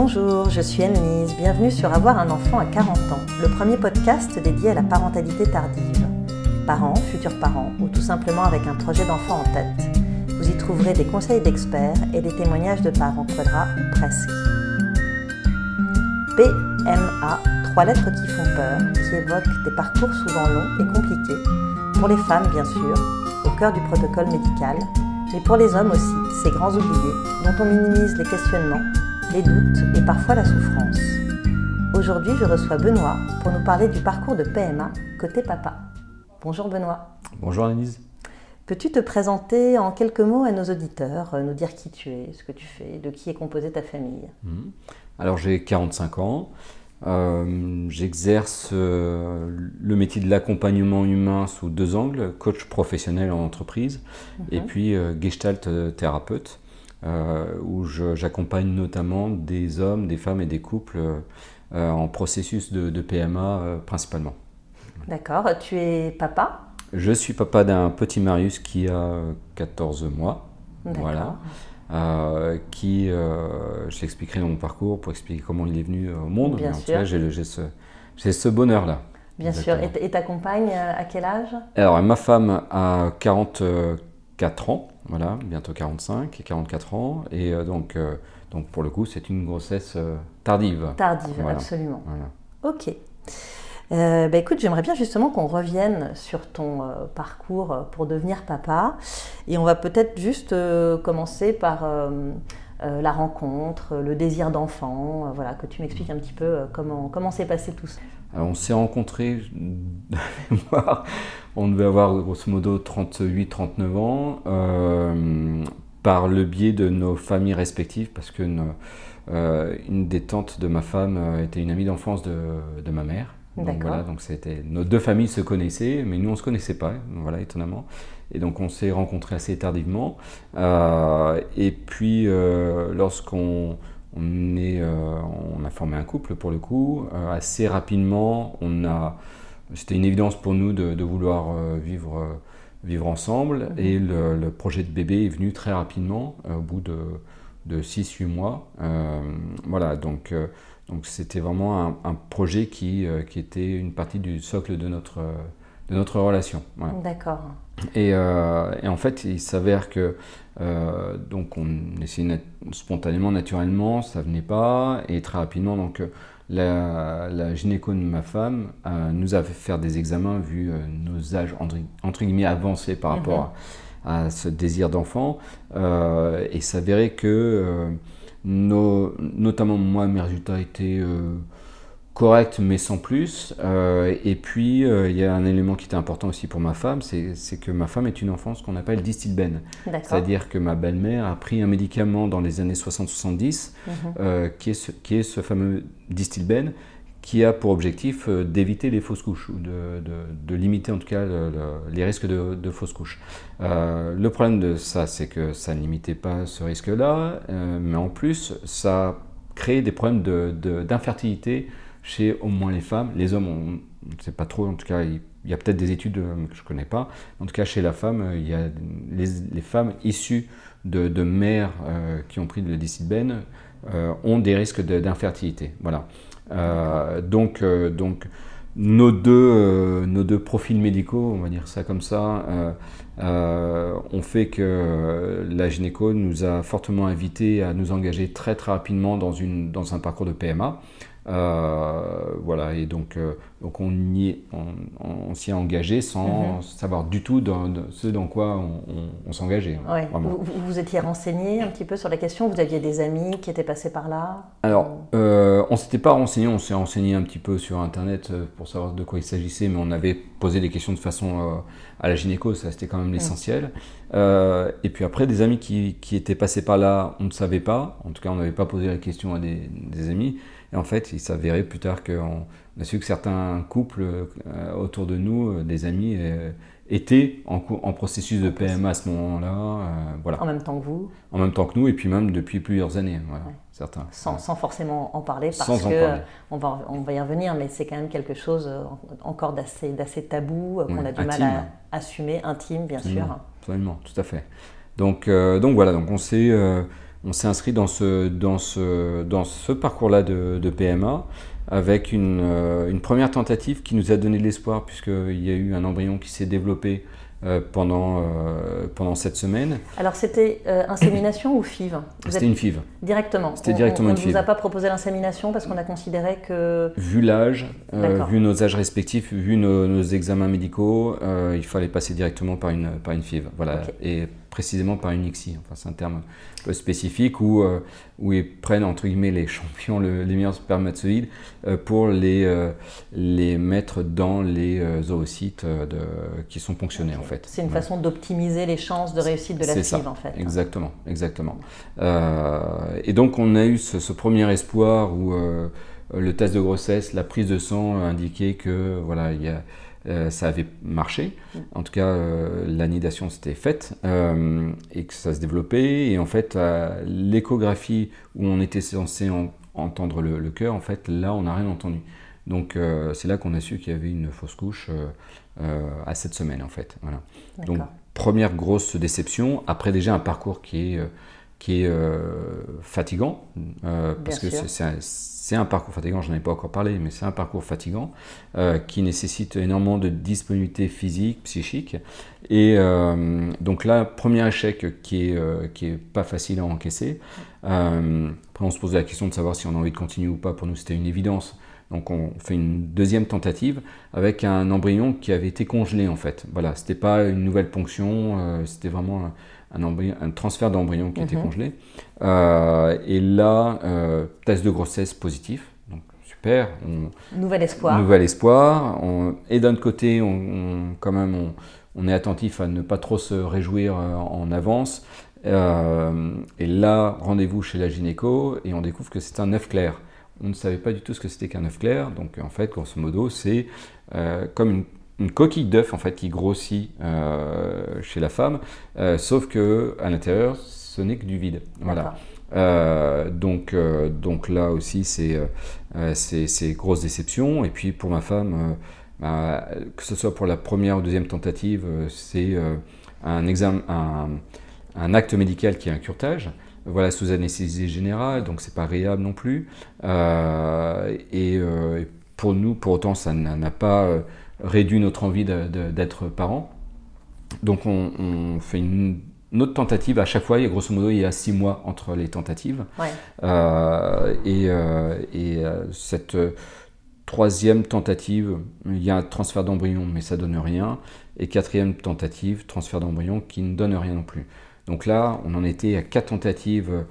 Bonjour, je suis Anne-Lise. Bienvenue sur Avoir un enfant à 40 ans, le premier podcast dédié à la parentalité tardive. Parents, futurs parents ou tout simplement avec un projet d'enfant en tête. Vous y trouverez des conseils d'experts et des témoignages de parents quadra presque. PMA, trois lettres qui font peur, qui évoquent des parcours souvent longs et compliqués, pour les femmes bien sûr, au cœur du protocole médical, mais pour les hommes aussi, ces grands oubliés, dont on minimise les questionnements, les doutes et parfois la souffrance. Aujourd'hui, je reçois Benoît pour nous parler du parcours de PMA côté papa. Bonjour Benoît. Bonjour Annelise. Peux-tu te présenter en quelques mots à nos auditeurs, nous dire qui tu es, ce que tu fais, de qui est composée ta famille? Mhm. Alors j'ai 45 ans. Euh, J'exerce euh, le métier de l'accompagnement humain sous deux angles, coach professionnel en entreprise et puis euh, gestalt euh, thérapeute, euh, où je- j'accompagne notamment des hommes, des femmes et des couples euh, euh, en processus de, de PMA euh, principalement. D'accord, tu es papa? Je suis papa d'un petit Marius qui a 14 mois. Voilà. Euh, qui, euh, je l'expliquerai dans mon parcours pour expliquer comment il est venu euh, au monde. Bien mais en tout sûr. cas, j'ai ce, ce bonheur-là. Bien sûr. Exactement. Et ta compagne, euh, à quel âge? Alors, ma femme a 44 ans, voilà, bientôt 45 et 44 ans. Et euh, donc, euh, donc, pour le coup, c'est une grossesse euh, tardive. Tardive, Voilà. absolument. Voilà. Ok. Euh, bah écoute, j'aimerais bien justement qu'on revienne sur ton euh, parcours pour devenir papa. Et on va peut-être juste commencer par la rencontre, le désir d'enfant. voilà, que tu m'expliques un petit peu comment comment s'est passé tout ça. Alors, on s'est rencontrés, on devait avoir grosso modo 38-39 ans, euh, par le biais de nos familles respectives, parce que euh, une des tantes de ma femme euh, était une amie d'enfance de, de ma mère. Donc voilà, donc c'était nos deux familles se connaissaient, mais nous on se connaissait pas, voilà étonnamment. Et donc on s'est rencontrés assez tardivement. Euh, et puis lorsqu'on on est, euh, on a formé un couple pour le coup. Euh, assez rapidement, on a, c'était une évidence pour nous de, de vouloir euh, vivre, vivre ensemble. Et le, le projet de bébé est venu très rapidement, au bout de, de 6-8 mois. Voilà, donc donc c'était vraiment un, un projet qui, qui était une partie du socle de notre, de notre relation. Voilà. D'accord. Et, euh, et en fait, il s'avère que euh, donc on essayait nat- spontanément, naturellement, ça venait pas, et très rapidement, donc euh, la, la gynéco de ma femme euh, nous a fait faire des examens vu euh, nos âges entre, entre guillemets avancés par rapport à, à ce désir d'enfant, et s'avérait que nos- notamment moi, mes résultats étaient corrects mais sans plus. Euh, et puis euh, il y a un élément qui était important aussi pour ma femme, c'est que ma femme est une enfant ce qu'on appelle distilben. D'accord. C'est-à-dire que ma belle-mère a pris un médicament dans les années 60-70 Mhm. euh, qui, est ce, qui est ce fameux distilben qui a pour objectif d'éviter les fausses couches ou de, de- de limiter en tout cas le- le- les risques de, de fausses couches. Euh, le problème de ça, c'est que ça ne limitait pas ce risque-là, euh, mais en plus, ça crée des problèmes de- de- d'infertilité chez au moins les femmes. Les hommes, on ne sait pas trop, en tout cas, il, y a peut-être des études euh, que je ne connais pas. En tout cas, chez la femme, euh, il y a les, femmes issues de, de mères euh, qui ont pris le distilben euh, ont des risques de- d'infertilité. Voilà. Donc, donc nos, deux, nos deux profils médicaux, on va dire ça comme ça, ont fait que la gynéco nous a fortement invités à nous engager très très rapidement dans, une, dans un parcours de PMA. Euh, voilà, et donc, euh, donc on, s'y est engagé sans Mhm. savoir du tout dans, dans ce dans quoi on, s'engageait. Ouais. vraiment. Vous, vous étiez renseigné un petit peu sur la question Vous aviez des amis qui étaient passés par là Alors, euh, on s'était pas renseigné, on s'est renseigné un petit peu sur Internet pour savoir de quoi il s'agissait, mais on avait posé des questions de façon euh, à la gynéco, ça c'était quand même l'essentiel. Euh, et puis après, des amis qui, qui étaient passés par là, on ne savait pas, en tout cas on n'avait pas posé la question à des, des amis, et en fait il s'avérait plus tard qu'on on a su que certains couples euh, autour de nous, euh, des amis, euh, étaient en, processus de PMA à ce moment-là, voilà, En même temps que vous, en même temps que nous, et puis même depuis plusieurs années, voilà, Ouais. certains. sans, sans forcément en parler, parce Sans que parler. on va, on va y revenir, mais c'est quand même quelque chose en- encore d'assez d'assez tabou, qu'on Ouais, a du mal à assumer, intime bien Absolument. sûr. Absolument, tout à fait. Donc, euh, donc voilà, donc on s'est, euh, on s'est inscrit dans ce, dans ce, dans ce parcours-là de, de, PMA avec une, une, première tentative qui nous a donné de l'espoir puisqu'il y a eu un embryon qui s'est développé euh, pendant, euh, pendant cette semaine. Alors c'était euh, insémination ou FIV? C'était une FIV. Directement C'était directement on, une FIV. On ne vous a pas proposé l'insémination parce qu'on a considéré que... Vu l'âge, vu nos âges respectifs, vu nos, nos examens médicaux, il fallait passer directement par une, par une FIV. Voilà. Et précisément par une ICSI. Enfin, c'est un terme spécifique où, euh, où ils prennent entre guillemets les champions, les meilleurs spermatozoïdes euh, pour les, euh, les mettre dans les oocytes de, qui sont ponctionnés en fait. C'est une façon d'optimiser les chances de réussite de la FIV en fait. Exactement, exactement. et donc on a eu ce, ce premier espoir où le test de grossesse, la prise de sang indiquait que voilà il y a euh, ça avait marché. En tout cas, euh, l'anidation s'était faite euh, et que ça se développait. Et en fait, l'échographie où on était censé entendre le, cœur, en fait, là, on n'a rien entendu. Donc, c'est là qu'on a su qu'il y avait une fausse couche à cette semaine, en fait. Voilà. Donc, première grosse déception. Après, déjà, un parcours qui est qui est fatigant, parce que c'est c'est un parcours fatigant, j'en ai pas encore parlé, mais c'est un parcours fatigant euh, qui nécessite énormément de disponibilité physique, psychique. Et euh, donc là, premier échec qui est, euh, pas facile à encaisser. après, on se pose la question de savoir si on a envie de continuer ou pas. Pour nous, c'était une évidence. Donc on fait une deuxième tentative avec un embryon qui avait été congelé en fait. Voilà, c'était pas une nouvelle ponction, c'était vraiment un, un transfert d'embryon qui était mhm. congelé. Euh, et là, euh, test de grossesse positif. Donc, super. nouvel espoir. Nouvel espoir. et d'un côté, on, quand même, on, est attentif à ne pas trop se réjouir euh, en avance. et là, rendez-vous chez la gynéco et on découvre que c'est un œuf clair. On ne savait pas du tout ce que c'était qu'un œuf clair. Donc, en fait, grosso modo, c'est comme une une coquille d'œuf en fait qui grossit euh, chez la femme, euh, sauf que à l'intérieur ce n'est que du vide. Voilà. Euh, donc, donc là aussi c'est c'est grosse déception. Et puis pour ma femme, bah, que ce soit pour la première ou deuxième tentative, c'est un, examen, un, un, acte médical qui est un curtage. Voilà, sous anesthésie générale, donc c'est pas réable non plus. et pour nous, pour autant, ça n'a pas réduit notre envie d'être parent. Donc on, fait une, autre tentative à chaque fois, et grosso modo il y a six mois entre les tentatives. Euh, et, euh, et euh, cette troisième tentative, il y a un transfert d'embryon mais ça donne rien. Et quatrième tentative, transfert d'embryon qui ne donne rien non plus. Donc là, on en était à quatre tentatives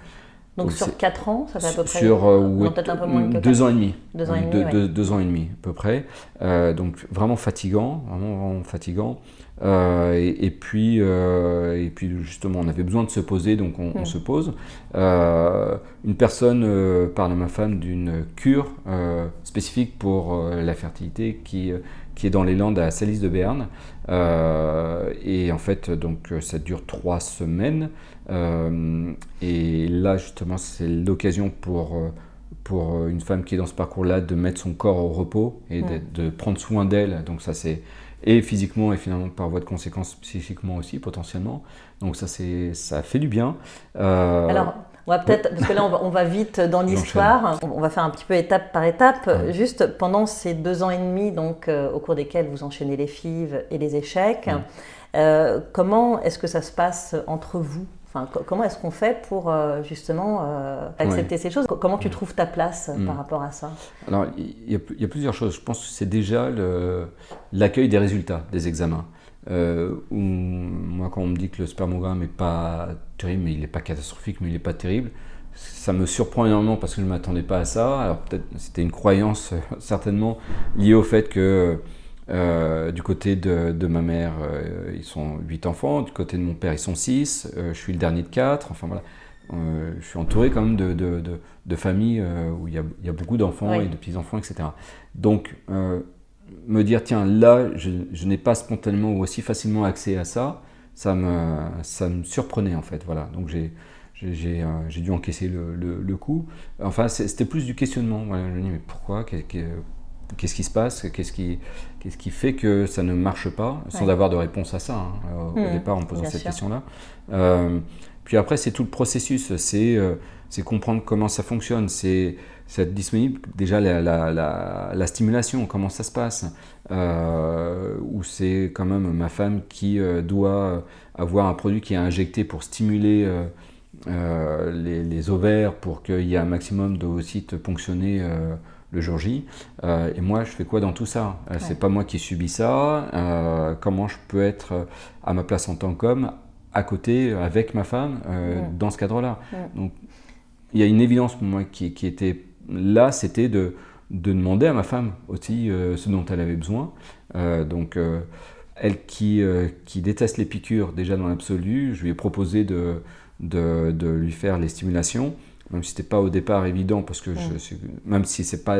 donc, sur 4 ans, ça fait à peu près Sur euh, un peu moins 2 ans et demi. 2 ans et demi, deux, deux, ans et demi à peu près. Euh, donc vraiment fatigant, vraiment, vraiment fatigant. Euh, et, puis, euh, et puis justement, on avait besoin de se poser, donc on, on hmm. se pose. Euh, une personne parle à ma femme d'une cure spécifique pour la fertilité qui, qui est dans les Landes à Salis de Berne. et en fait, donc ça dure trois semaines. Euh, et là, justement, c'est l'occasion pour, euh, pour euh, une femme qui est dans ce parcours-là de mettre son corps au repos et de, prendre soin d'elle. Donc ça, c'est et physiquement et finalement par voie de conséquence psychiquement aussi potentiellement. Donc ça, c'est ça fait du bien. Alors, on va peut-être, parce que là on va, vite dans l'histoire, on va faire un petit peu étape par étape. Juste pendant ces deux ans et demi, donc au cours desquels vous enchaînez les fives et les échecs, comment est-ce que ça se passe entre vous comment est-ce qu'on fait pour euh, justement euh, accepter ces choses? Comment tu trouves ta place euh, par mm. rapport à ça? Alors, il y, a plusieurs choses. Je pense que c'est déjà l'accueil des résultats des examens. moi, quand on me dit que le spermogramme n'est pas terrible, mais il n'est pas catastrophique, mais il n'est pas terrible, ça me surprend énormément parce que je ne m'attendais pas à ça. Alors, peut-être c'était une croyance certainement liée au fait que euh, du côté de, ma mère, euh, ils sont 8 enfants. Du côté de mon père, ils sont 6. Euh, je suis le dernier de 4. Enfin voilà. je suis entouré quand même de, de, de familles où il y, a, il y a beaucoup d'enfants et de petits-enfants, etc. Donc, me dire, tiens, là, je, je n'ai pas spontanément ou aussi facilement accès à ça, ça me, ça me surprenait en fait. Voilà. Donc, j'ai. J'ai dû encaisser le, le, coup. Enfin, c'était plus du questionnement. Voilà, je me dis, mais pourquoi? Qu'est-ce qui se passe Qu'est-ce qui, qu'est-ce qui fait que ça ne marche pas Sans avoir de réponse à ça. Hein, au, mmh, départ, en posant cette question-là. Euh, Puis après, c'est tout le processus, c'est c'est comprendre comment ça fonctionne, c'est être disponible déjà la, la, la, stimulation, comment ça se passe, euh, où c'est quand même ma femme qui euh, doit avoir un produit qui est injecté pour stimuler euh, euh, les, les, ovaires pour qu'il y ait un maximum d'ovocytes ponctionnés le jour J. et moi, je fais quoi dans tout ça? C'est pas moi qui subis ça. comment je peux être à ma place en tant qu'homme à côté avec ma femme dans ce cadre-là? Donc il y a une évidence pour moi qui, était là, c'était de, demander à ma femme aussi euh, ce dont elle avait besoin. Euh, donc, euh, elle qui, qui, déteste les piqûres déjà dans l'absolu, je lui ai proposé de, de, lui faire les stimulations, même si ce n'était pas au départ évident, parce que je, même si ce n'est pas,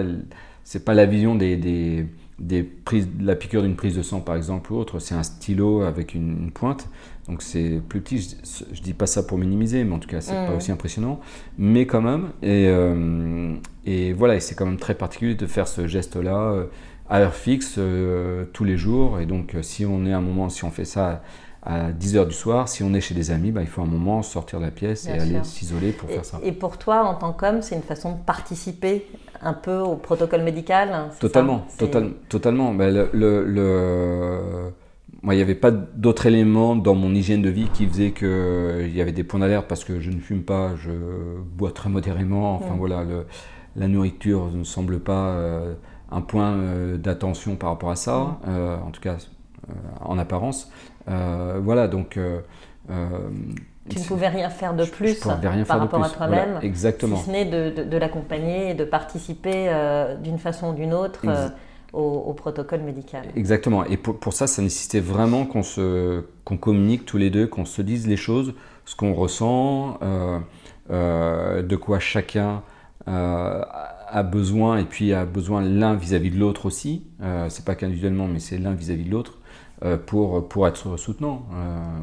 pas la vision des, des, des prises, la piqûre d'une prise de sang par exemple ou autre, c'est un stylo avec une pointe. Donc c'est plus petit, je, ne dis pas ça pour minimiser, mais en tout cas c'est pas mm. aussi impressionnant, mais quand même. Et, euh, et voilà, et c'est quand même très particulier de faire ce geste-là euh, à heure fixe euh, tous les jours. Et donc si on est un moment, si on fait ça à 10h du soir, si on est chez des amis, bah, il faut un moment sortir de la pièce et aller s'isoler pour faire ça. Et pour toi, en tant qu'homme, c'est une façon de participer un peu au protocole médical Totalement, total, totalement. Bah, le, le moi, il n'y avait pas d'autres éléments dans mon hygiène de vie qui faisaient qu'il euh, y avait des points d'alerte parce que je ne fume pas, je bois très modérément. Enfin voilà, la nourriture ne semble pas euh, un point euh, d'attention par rapport à ça, en tout cas en apparence. Voilà, donc. tu ne pouvais rien faire de plus par rapport à toi-même, exactement. si ce n'est de, de, l'accompagner et de participer d'une façon ou d'une autre au, protocole médical. Exactement. Et pour, pour ça, ça nécessitait vraiment qu'on se, qu'on communique tous les deux, qu'on se dise les choses, ce qu'on ressent, euh, euh, de quoi chacun euh, a besoin, et puis a besoin l'un vis-à-vis de l'autre aussi. c'est pas qu'individuellement, mais c'est l'un vis-à-vis de l'autre pour, pour être soutenant.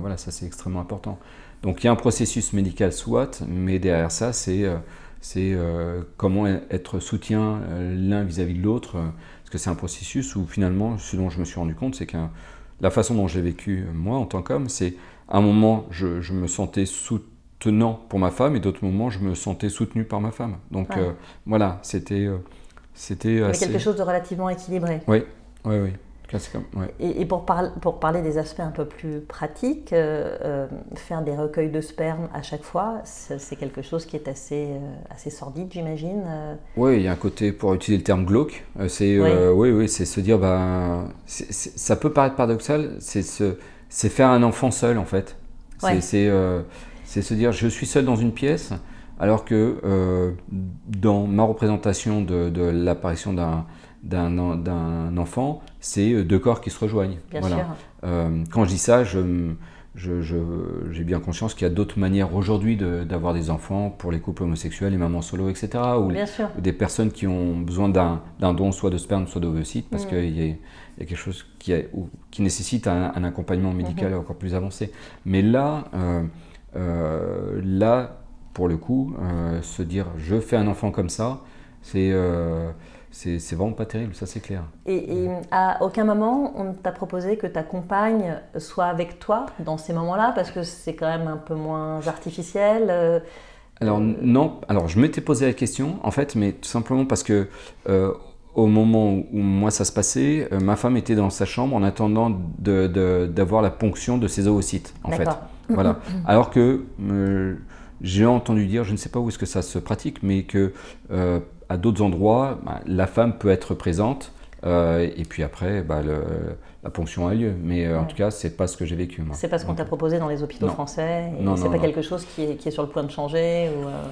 voilà, ça c'est extrêmement important. Donc il y a un processus médical soit, mais derrière ça, c'est c'est comment être soutien l'un vis-à-vis de l'autre c'est un processus où finalement, ce dont je me suis rendu compte, c'est que la façon dont j'ai vécu moi en tant qu'homme, c'est à un moment, je, me sentais soutenant pour ma femme et d'autres moments, je me sentais soutenu par ma femme. Donc euh, voilà, c'était... Euh, c'était quelque chose de relativement équilibré. Oui, oui, oui. Et, pour, pour, parler des aspects un peu plus pratiques, euh, euh, faire des recueils de sperme à chaque fois, c'est quelque chose qui est assez, euh, assez sordide, j'imagine. Oui, il y a un côté, pour utiliser le terme glauque, c'est oui. oui, c'est se dire, ben, ça peut paraître paradoxal, c'est se, faire un enfant seul en fait. C'est se dire, je suis seul dans une pièce, alors que dans ma représentation de, de l'apparition d'un d'un enfant, c'est euh, deux corps qui se rejoignent. Euh, quand je dis ça, j'ai bien conscience qu'il y a d'autres manières aujourd'hui d'avoir des enfants pour les couples homosexuels, les mamans solo, etc. Ou, des personnes qui ont besoin d'un don soit de sperme, soit d'ovocytes, parce mm. qu'il y, a quelque chose qui, qui nécessite un, accompagnement médical mm-hmm. encore plus avancé. Mais là, euh, là, pour le coup, se dire je fais un enfant comme ça, c'est c'est vraiment pas terrible, ça c'est clair. Et, à aucun moment on t'a proposé que ta compagne soit avec toi dans ces moments-là parce que c'est quand même un peu moins artificiel euh, Alors non, alors je m'étais posé la question en fait, mais tout simplement parce que euh, au moment où, moi ça se passait, euh, ma femme était dans sa chambre en attendant d'avoir la ponction de ses oocytes en fait. Voilà. Alors que j'ai entendu dire, je ne sais pas où est-ce que ça se pratique, mais que à d'autres endroits, bah, la femme peut être présente euh, et puis après, bah, la ponction a lieu. Mais euh, en tout cas, c'est pas ce que j'ai vécu. C'est pas ce qu'on t'a proposé dans les hôpitaux français. Non, c'est pas quelque chose qui est, qui est, sur le point de changer ou, euh,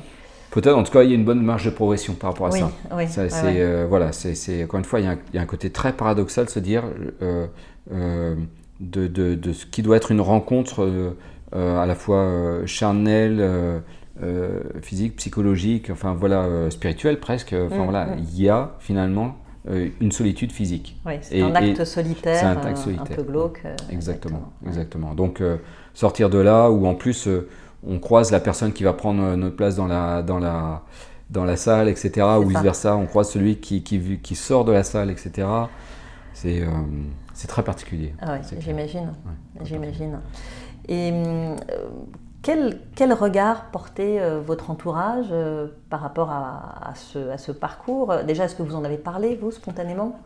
Peut-être, en tout cas, il y a une bonne marge de progression par rapport à ça. Oui, ça c'est, voilà, c'est, encore une fois, il y, a un, côté très paradoxal de se dire de, de, de, ce qui doit être une rencontre à la fois charnelle euh, physique, psychologique, enfin voilà, euh, spirituel presque. Enfin mm, voilà, mm. il y a finalement euh, une solitude physique. Oui, c'est un acte solitaire, un, acte solitaire. un peu glauque. exactement, exactement. Donc sortir de là où en plus on croise la personne qui va prendre notre place dans la, dans la, dans la salle, etc. Ou vice-versa, on croise celui qui, qui, qui, sort de la salle, etc. C'est c'est très particulier. Ah j'imagine. j'imagine. Et Quel, quel regard portait votre entourage par rapport à, à, ce, à, ce, parcours? Déjà, est-ce que vous en avez parlé, vous, spontanément?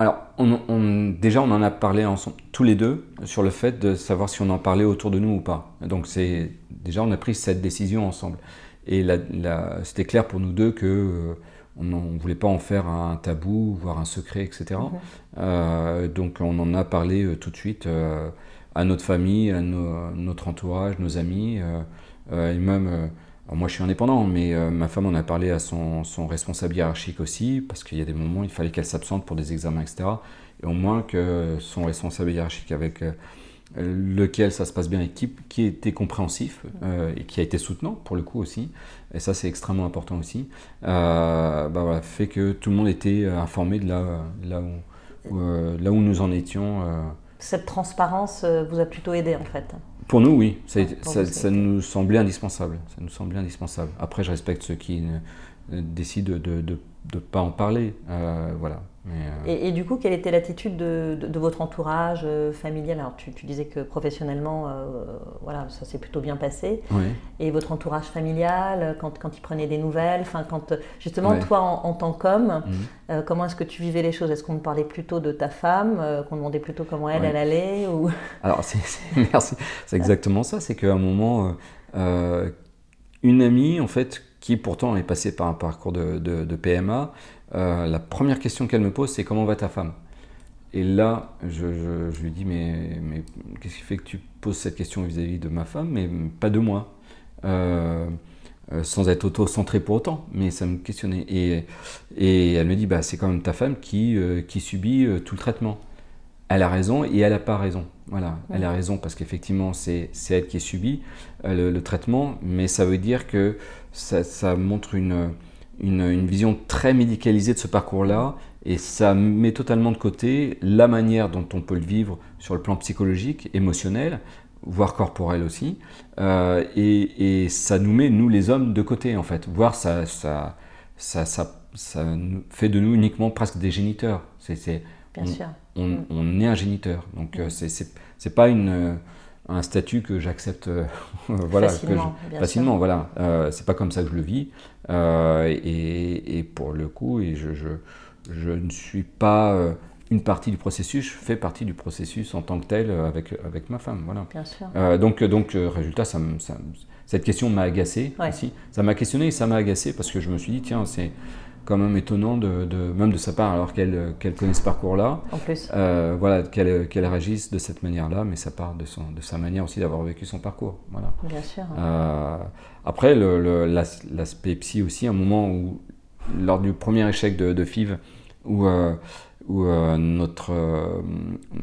Alors, on, déjà, on en a parlé ensemble, tous les deux, sur le fait de savoir si on en parlait autour de nous ou pas. Donc, c'est déjà, on a pris cette décision ensemble. Et c'était clair pour nous deux que euh, on ne voulait pas en faire un tabou, voire un secret, etc. Mhm. Euh, donc, on en a parlé euh, tout de suite à notre famille, à notre entourage, nos amis, et même moi, je suis indépendant, mais euh, ma femme en a parlé à son, responsable hiérarchique aussi, parce qu'il y a des moments où il fallait qu'elle s'absente pour des examens, etc. Et au moins que son responsable hiérarchique avec euh, lequel ça se passe bien et qui, était compréhensif euh, et qui a été soutenant pour le coup aussi, et ça c'est extrêmement important aussi, bah fait que tout le monde était informé de là où nous en étions. Cette transparence vous a plutôt aidé en fait pour nous, oui. Ça, ça, nous semblait indispensable. Ça nous semblait indispensable. Après, je respecte ceux qui décident de ne pas en parler. Euh, voilà. Euh, et, du coup, quelle était l'attitude de, votre entourage euh, familial? Alors, tu, disais que professionnellement, euh, voilà, ça s'est plutôt bien passé. Et votre entourage familial, quand, quand il prenait des nouvelles, enfin, quand justement, toi, en, tant qu'homme, mhm. comment est-ce que tu vivais les choses? Est-ce qu'on parlait plutôt de ta femme Qu'on demandait plutôt comment elle, elle allait ou... Alors, c'est, merci. C'est exactement ça. C'est qu'à un moment, une amie, en fait, qui pourtant est passée par un parcours de, de PMA, euh, la première question qu'elle me pose, c'est comment va ta femme? Et là, je, lui dis, mais, mais qu'est-ce qui fait que tu poses cette question vis-à-vis de ma femme, mais pas de moi euh, euh, sans être auto-centré pour autant, mais ça me questionnait. Et, et elle me dit, bah, c'est quand même ta femme qui, qui subit tout le traitement. Elle a raison et elle n'a pas raison. Voilà, elle a raison parce qu'effectivement, c'est elle qui subit le, le, traitement, mais ça veut dire que ça, ça montre une, une, vision très médicalisée de ce parcours-là et ça met totalement de côté la manière dont on peut le vivre sur le plan psychologique, émotionnel, voire corporel aussi. Euh, et, ça nous met, nous les hommes, de côté en fait. Voire ça, ça, ça, ça, fait de nous uniquement presque des géniteurs. C'est, Bien on, sûr. On, on, est un géniteur. Donc euh, c'est, c'est pas une un statut que j'accepte euh, voilà, facilement. Que facilement voilà. Euh, c'est pas comme ça que je le vis. Euh, et, et, pour le coup, et je, je, je, ne suis pas une partie du processus, je fais partie du processus en tant que tel avec, avec ma femme. Voilà. Bien sûr. donc, donc résultat, ça, ça, cette question m'a agacé aussi. Ça m'a questionné et ça m'a agacé parce que je me suis dit, tiens, c'est quand même étonnant, de, même de sa part, alors qu'elle qu'elle connaît ce parcours-là. En plus. Euh, voilà, qu'elle qu'elle réagisse de cette manière-là, mais ça part de, son, de sa manière aussi d'avoir vécu son parcours. Voilà. Bien sûr. Euh, après, l'aspect psy aussi, un moment où, lors du premier échec de, de FIV, où euh, où euh, notre, euh,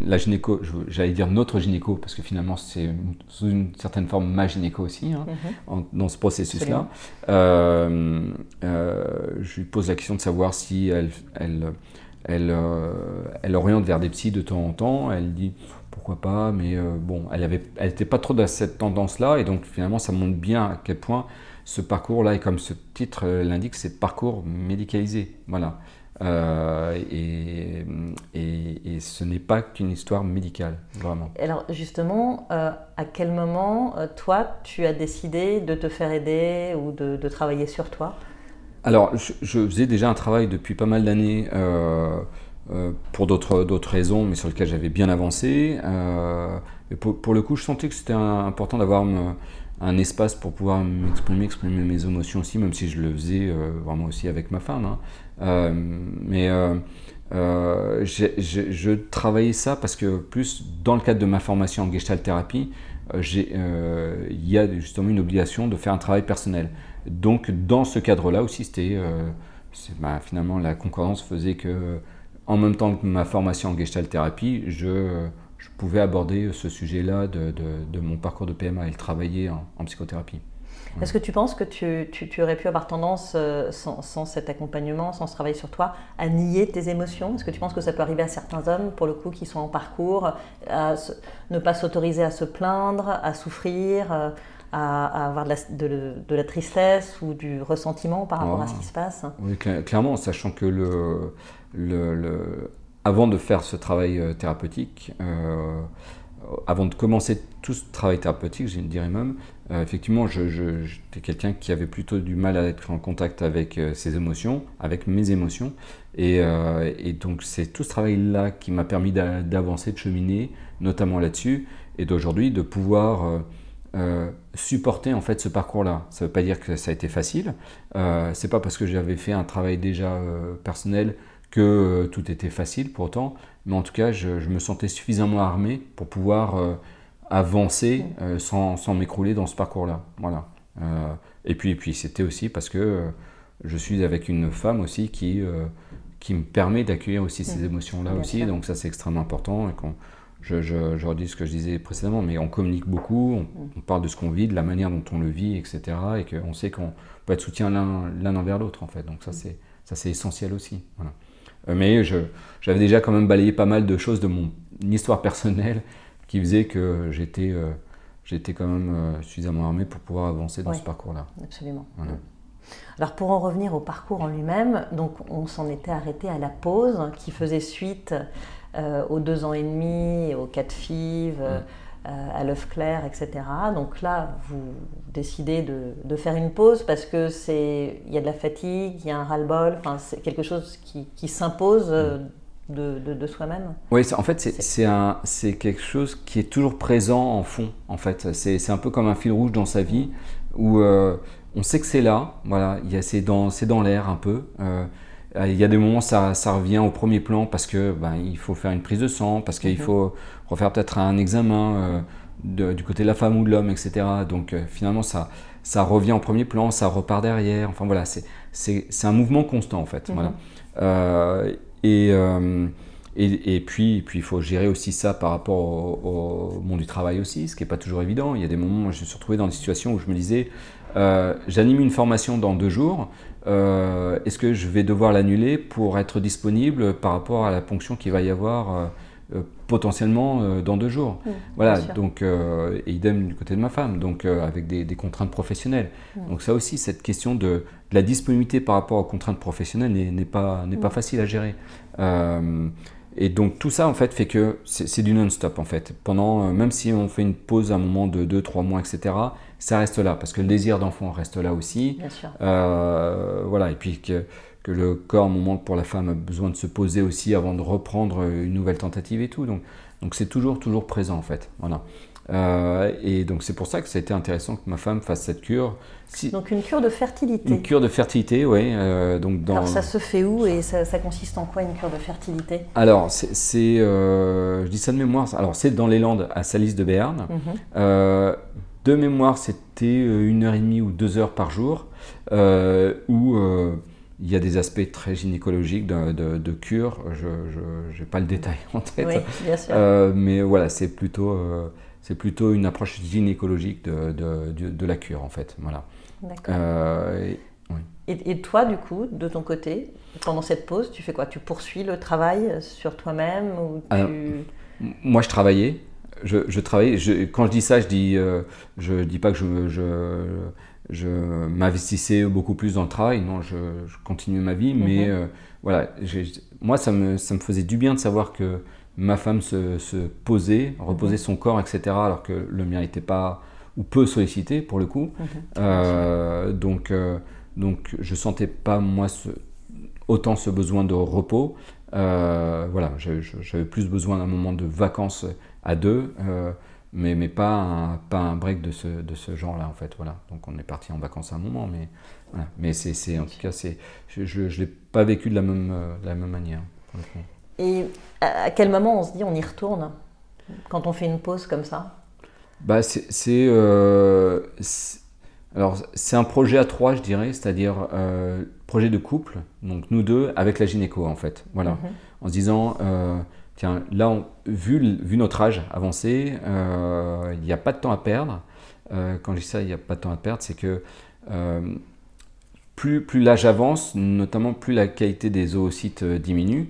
la gynéco, j'allais dire notre gynéco, parce que finalement c'est sous une certaine forme ma gynéco aussi, hein, mhm. dans ce processus-là. Euh, je lui pose la question de savoir si elle, elle, elle, elle, oriente vers des psys de temps en temps. Elle dit pourquoi pas, mais bon, elle n'était elle pas trop dans cette tendance-là, et donc finalement ça montre bien à quel point ce parcours-là, et comme ce titre l'indique, c'est parcours médicalisé. Voilà. Euh, et, et, ce n'est pas qu'une histoire médicale, vraiment. Alors justement, euh, à quel moment, euh, toi, tu as décidé de te faire aider ou de, de travailler sur toi? Alors, je, faisais déjà un travail depuis pas mal d'années pour d'autres raisons, mais sur lequel j'avais bien avancé. Pour, le coup, je sentais que c'était important d'avoir un espace pour pouvoir m'exprimer, exprimer mes émotions aussi, même si je le faisais vraiment aussi avec ma femme. Hein. Euh, mais euh, euh, je travaillais ça parce que plus dans le cadre de ma formation en gestalt thérapie, il y a justement une obligation de faire un travail personnel. Donc dans ce cadre-là aussi, c'était bah, finalement la concordance faisait que en même temps que ma formation en gestalt thérapie, je, je pouvais aborder ce sujet-là de, de, mon parcours de PMA et le travailler en psychothérapie. Est-ce que tu penses que tu, tu, aurais pu avoir tendance, euh, sans, sans, cet accompagnement, sans ce travail sur toi, à nier tes émotions? Est-ce que tu penses que ça peut arriver à certains hommes, pour le coup, qui sont en parcours, à ne pas s'autoriser à se plaindre, à souffrir euh, à, avoir de la, de, la, tristesse ou du ressentiment par rapport à ce qui se passe? Oui, clairement, sachant que le, le, avant de faire ce travail euh, thérapeutique, avant de commencer tout ce travail thérapeutique, je dirais même, effectivement, j'étais quelqu'un qui avait plutôt du mal à être en contact avec ses émotions, avec mes émotions. Et, et donc, c'est tout ce travail-là qui m'a permis d'avancer, de cheminer, notamment là-dessus, et d'aujourd'hui de pouvoir euh, supporter en fait ce parcours-là. Ça ne veut pas dire que ça a été facile. Euh, c'est pas parce que j'avais fait un travail déjà euh, personnel que euh, tout était facile pour autant, mais en tout cas, je, me sentais suffisamment armé pour pouvoir avancer sans, sans m'écrouler dans ce parcours-là. Voilà. et puis, et puis c'était aussi parce que je suis avec une femme aussi qui qui me permet d'accueillir aussi ces émotions-là aussi. Donc ça, c'est extrêmement important. Et je, je, redis ce que je disais précédemment, mais on communique beaucoup, on, parle de ce qu'on vit, de la manière dont on le vit, etc. Et qu'on sait qu'on peut être soutien l'un envers l'autre, en fait. Donc ça, c'est ça c'est essentiel aussi. Voilà. Euh, mais j'avais déjà quand même balayé pas mal de choses de mon histoire personnelle qui faisait que j'étais euh, j'étais quand même euh, suffisamment armé pour pouvoir avancer dans ce parcours-là. Absolument. Alors pour en revenir au parcours en lui-même, donc on s'en était arrêté à la pause qui faisait suite euh, aux deux ans et demi, aux quatre fives, à l'œuf clair, etc. Donc là, vous décidez de, faire une pause parce que c'est il y a de la fatigue, il y a un ras-le-bol, enfin, c'est quelque chose qui, s'impose. Euh, de, soi-même Oui, en fait, c'est quelque chose qui est toujours présent en fond. En fait, c'est un peu comme un fil rouge dans sa vie où on sait que c'est là. Voilà, c'est dans, dans l'air un peu. Euh, il y a des moments ça, ça revient au premier plan parce que ben, il faut faire une prise de sang, parce qu'il mhm. faut refaire peut-être un examen euh, du côté de la femme ou de l'homme, etc. Donc euh, finalement ça, ça revient au premier plan, ça repart derrière. Enfin voilà, c'est un mouvement constant en fait. Voilà. Mhm. et, et, et, puis, puis il faut gérer aussi ça par rapport au, monde du travail aussi, ce qui n'est pas toujours évident. Il y a des moments où je me suis retrouvé dans des situations où je me disais, j'anime une formation dans deux jours, euh, est-ce que je vais devoir l'annuler pour être disponible par rapport à la ponction qu'il va y avoir euh, euh, potentiellement dans deux jours Voilà, donc, et idem du côté de ma femme, donc avec des, contraintes professionnelles. Donc ça aussi, cette question de, la disponibilité par rapport aux contraintes professionnelles n'est pas, pas facile à gérer. Et donc tout ça en fait fait que c'est du non-stop en fait. Pendant, même si on fait une pause à un moment de 2-3 mois, etc., ça reste là, parce que le désir d'enfant reste là aussi. Bien sûr. Euh, voilà, et puis que, que, le corps, moment pour la femme, a besoin de se poser aussi avant de reprendre une nouvelle tentative et tout. Donc, donc c'est toujours, toujours présent en fait. Voilà. Euh, et donc c'est pour ça que c'était intéressant que ma femme fasse cette cure. Si... Donc une cure de fertilité. Une cure de fertilité, oui. Euh, donc dans... Alors ça se fait où et ça, ça, consiste en quoi une cure de fertilité? Alors c'est, euh, je dis ça de mémoire. Alors c'est dans les Landes à Salis de Béarn. Mhm. De mémoire, c'était euh, une heure et demie ou deux heures par jour, euh, où euh, il y a des aspects très gynécologiques de, cure. Je n'ai pas le détail en tête. Oui, bien sûr. mais voilà, c'est plutôt, c'est plutôt une approche gynécologique de, de, la cure, en fait. Voilà. D'accord. Et, et, toi, du coup, de ton côté, pendant cette pause, tu fais quoi? Tu poursuis le travail sur toi-même ou tu... Moi, je travaillais je, je travaille. quand je dis ça, je dis, euh, je dis pas que je, je, je m'investissais beaucoup plus dans le travail. Non, je, continuais ma vie, mais mhm. euh, voilà. Moi, ça me, ça me faisait du bien de savoir que ma femme se, se posait, reposait mhm. son corps, etc. Alors que le mien n'était pas ou peu sollicité pour le coup. Mhm. Euh, donc, donc, je sentais pas moi ce, autant ce besoin de repos. voilà, j'avais plus besoin d'un moment de vacances à deux, euh, mais, mais pas, un, pas un break de ce, de ce genre-là, en fait. Voilà. Donc on est parti en vacances à un moment, mais, voilà. mais c'est, en tout cas, c'est, je ne l'ai pas vécu de la même, euh, la même manière. Et à quel moment on se dit on y retourne quand on fait une pause comme ça? Bah, c'est, euh, alors c'est un projet à trois, je dirais, c'est-à-dire projet de couple, donc nous deux avec la gynéco en fait, voilà, mhm. en se disant tiens, là, vu, vu, notre âge avancé, euh, il n'y a pas de temps à perdre. Euh, quand je dis ça, il n'y a pas de temps à perdre, c'est que euh, plus, plus l'âge avance, notamment plus la qualité des oocytes diminue,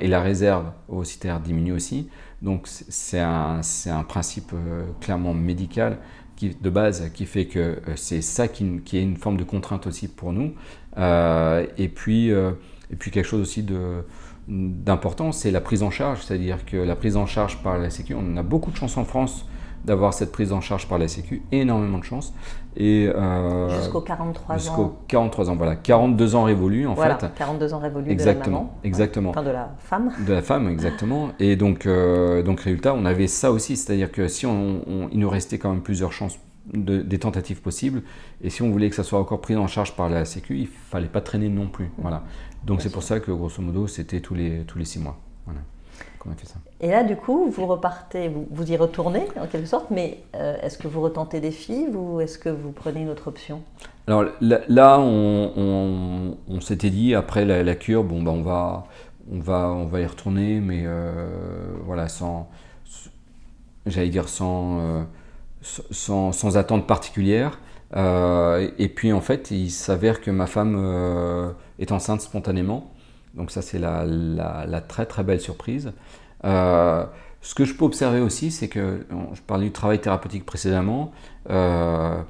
et la réserve oocytaire diminue aussi. Donc c'est un, un, principe clairement médical qui, de base qui fait que c'est ça qui, qui, est une forme de contrainte aussi pour nous. et, puis, et puis quelque chose aussi de d'important, c'est la prise en charge, c'est-à-dire que la prise en charge par la Sécu, on a beaucoup de chance en France d'avoir cette prise en charge par la Sécu, énormément de chance. Et euh, jusqu'aux 43 ans. Jusqu'aux 43 ans, voilà, 42 ans révolus en voilà, fait. 42 ans révolus exactement, de la maman. Exactement. Enfin de la femme. De la femme, exactement. Et donc, euh, donc résultat, on avait ça aussi, c'est-à-dire que si on, il nous restait quand même plusieurs chances de, des tentatives possibles, et si on voulait que ça soit encore pris en charge par la Sécu, il fallait pas traîner non plus. Voilà. Donc c'est pour ça que grosso modo, c'était tous les tous les six mois. Voilà. Et là, du coup, vous repartez, vous, y retournez en quelque sorte, mais euh, est-ce que vous retentez des filles ou est-ce que vous prenez une autre option? Alors là, on, s'était dit, après la, cure, bon, ben, on, va, on, va, on va y retourner, mais euh, voilà, sans, j'allais dire, sans, euh, sans, sans, attente particulière. Et puis, en fait, il s'avère que ma femme est enceinte spontanément. Donc ça, c'est la, très très belle surprise. Euh, ce que je peux observer aussi, c'est que, je parlais du travail thérapeutique précédemment, euh,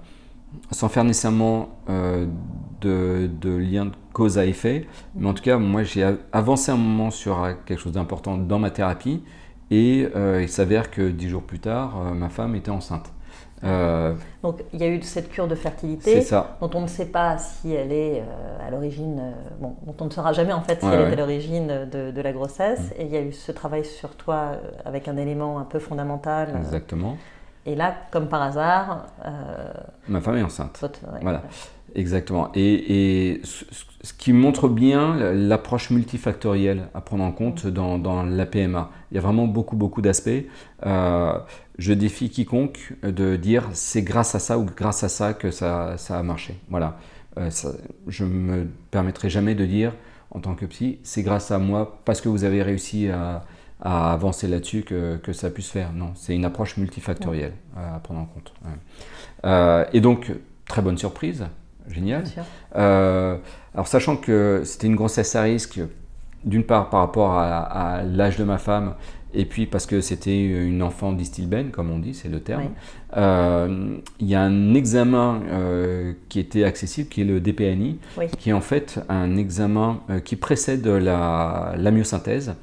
sans faire nécessairement euh, de, de, lien de cause à effet, mais en tout cas, moi j'ai avancé un moment sur quelque chose d'important dans ma thérapie, et il s'avère que dix jours plus tard, ma femme était enceinte. Euh, Donc il y a eu cette cure de fertilité dont on ne sait pas si elle est euh, à l'origine, euh, bon, dont on ne saura jamais en fait si elle est à l'origine de, la grossesse. Mm. Et il y a eu ce travail sur toi avec un élément un peu fondamental. Exactement. Et là, comme par hasard, ma femme est enceinte. voilà. Exactement. Et, ce qui montre bien l'approche multifactorielle à prendre en compte dans, dans la PMA. Il y a vraiment beaucoup, beaucoup d'aspects. Euh, je défie quiconque de dire c'est grâce à ça ou grâce à ça que ça, ça a marché. Voilà. Euh, je ne me permettrai jamais de dire en tant que psy c'est grâce à moi parce que vous avez réussi à, avancer là-dessus que, que, ça puisse faire. Non, c'est une approche multifactorielle à prendre en compte. Euh, et donc, très bonne surprise génial. Euh, alors sachant que c'était une grossesse à risque, d'une part par rapport à, l'âge de ma femme, et puis parce que c'était une enfant d'Istilben, comme on dit, c'est le terme, euh, il y a un examen euh, qui était accessible, qui est le DPNI, qui est en fait un examen qui précède la, la myosynthèse,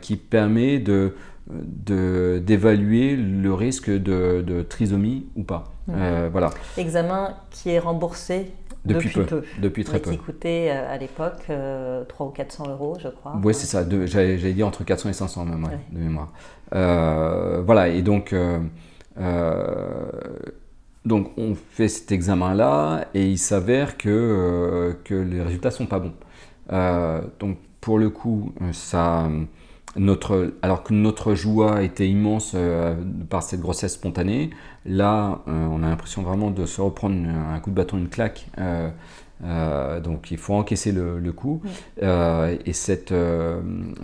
qui permet de d'évaluer le risque de, trisomie ou pas. Euh, voilà. Examen qui est remboursé depuis, peu, Depuis très peu. Qui coûtait euh, à l'époque 3 euh, ou 400 euros, je crois. Oui, c'est ça. J'allais dire entre 400 et 500 même, de mémoire. voilà, et donc, donc on fait cet examen-là et il s'avère que, que les résultats sont pas bons. donc pour le coup, ça notre, alors que notre joie était immense euh, par cette grossesse spontanée, là, euh, on a l'impression vraiment de se reprendre un coup de bâton, une claque. Euh, donc il faut encaisser le, coup. et cette,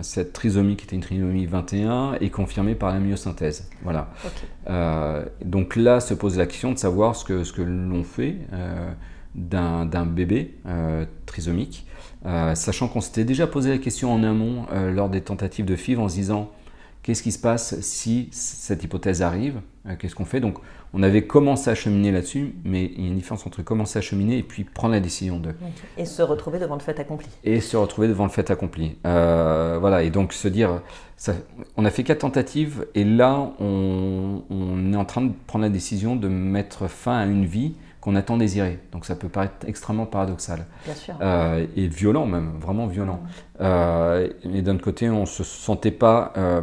cette trisomie, qui était une trisomie 21, est confirmée par la myosynthèse. Voilà. donc là se pose la question de savoir ce que, ce que l'on fait d'un bébé trisomique. Euh, sachant qu'on s'était déjà posé la question en amont euh, lors des tentatives de FIV en se disant qu'est-ce qui se passe si cette hypothèse arrive, euh, qu'est-ce qu'on fait? Donc on avait commencé à cheminer là-dessus, mais il y a une différence entre commencer à cheminer et puis prendre la décision de. Et se retrouver devant le fait accompli. Et se retrouver devant le fait accompli. voilà, et donc se dire, ça, on a fait quatre tentatives et là on, on, est en train de prendre la décision de mettre fin à une vie qu'on a tant désiré. Donc ça peut paraître extrêmement paradoxal. Bien sûr. Euh, et violent même, vraiment violent. Euh, et d'un autre côté, on ne se sentait pas euh,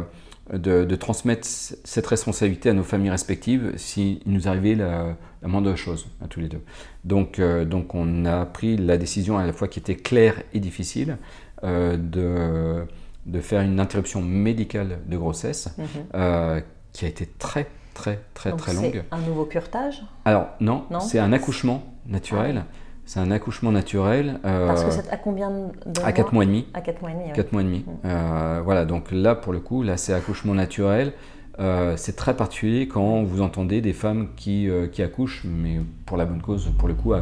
de, transmettre cette responsabilité à nos familles respectives s'il nous arrivait la, moindre chose à tous les deux. Donc, donc on a pris la décision à la fois qui était claire et difficile de, de faire une interruption médicale de grossesse mhm. qui a été très très très très longue. C'est un nouveau curtage Alors non, c'est un accouchement naturel. Ah c'est un accouchement naturel. Euh, Parce que c'est à combien de À 4 mois et demi. À 4 mois et demi. 4 mois et demi. Euh, voilà, donc là pour le coup, là c'est accouchement naturel. Euh, c'est très particulier quand vous entendez des femmes qui, qui, accouchent, mais pour la bonne cause, pour le coup,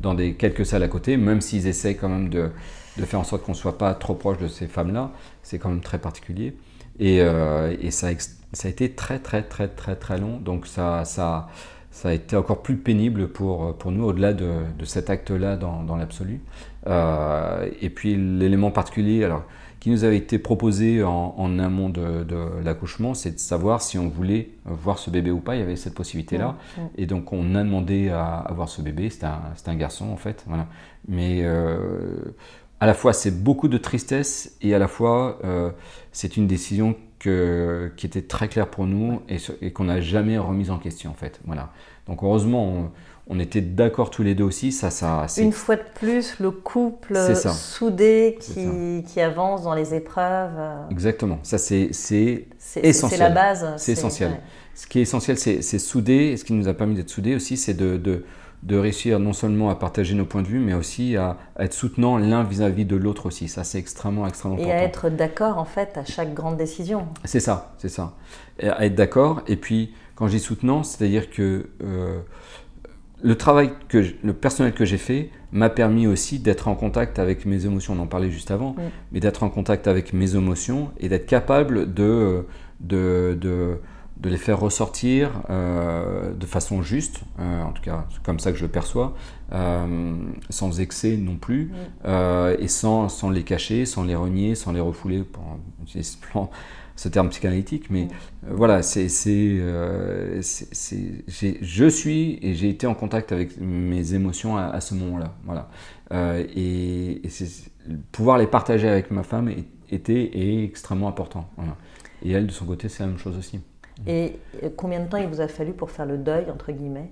dans des quelques salles à côté, même s'ils essaient quand même de, de faire en sorte qu'on ne soit pas trop proche de ces femmes-là, c'est quand même très particulier. Et, et ça, ça a été très très très très très long. Donc ça, ça, ça a été encore plus pénible pour, pour nous, au-delà de, de, cet acte-là dans, dans l'absolu. Euh, et puis l'élément particulier alors, qui nous avait été proposé en, en amont de, de l'accouchement, c'est de savoir si on voulait voir ce bébé ou pas. Il y avait cette possibilité-là. Et donc on a demandé à, à voir ce bébé. C'était un, un, garçon en fait. Voilà. Mais euh, à la fois c'est beaucoup de tristesse et à la fois euh, c'est une décision que, qui était très claire pour nous et, et qu'on n'a jamais remise en question en fait. Voilà. Donc heureusement on, on était d'accord tous les deux aussi. Ça, ça, Une fois de plus, le couple soudé qui, qui, avance dans les épreuves. Exactement. Ça, c'est essentiel. C'est la base. C'est essentiel. Ouais. Ce qui est essentiel, c'est soudé. Et ce qui nous a permis d'être soudés aussi, c'est de, de, de, réussir non seulement à partager nos points de vue, mais aussi à, à être soutenant l'un vis-à-vis de l'autre aussi. Ça, c'est extrêmement, extrêmement et important. Et à être d'accord, en fait, à chaque grande décision. C'est ça, c'est ça. Et à être d'accord. Et puis, quand je dis soutenant, c'est-à-dire que... Euh, le travail que je, le personnel que j'ai fait m'a permis aussi d'être en contact avec mes émotions. On en parlait juste avant, oui. mais d'être en contact avec mes émotions et d'être capable de, de, de, de, les faire ressortir euh, de façon juste, euh, en tout cas c'est comme ça que je le perçois, euh, sans excès non plus, et sans, sans les cacher, sans les renier, sans les refouler pour utiliser ce plan ce terme psychanalytique, mais voilà, c'est, euh, je suis et j'ai été en contact avec mes émotions à, à ce moment-là. Voilà. Et, et pouvoir les partager avec ma femme était et extrêmement important. Voilà. Et elle, de son côté, c'est la même chose aussi. Et combien de temps il vous a fallu pour faire le deuil, entre guillemets,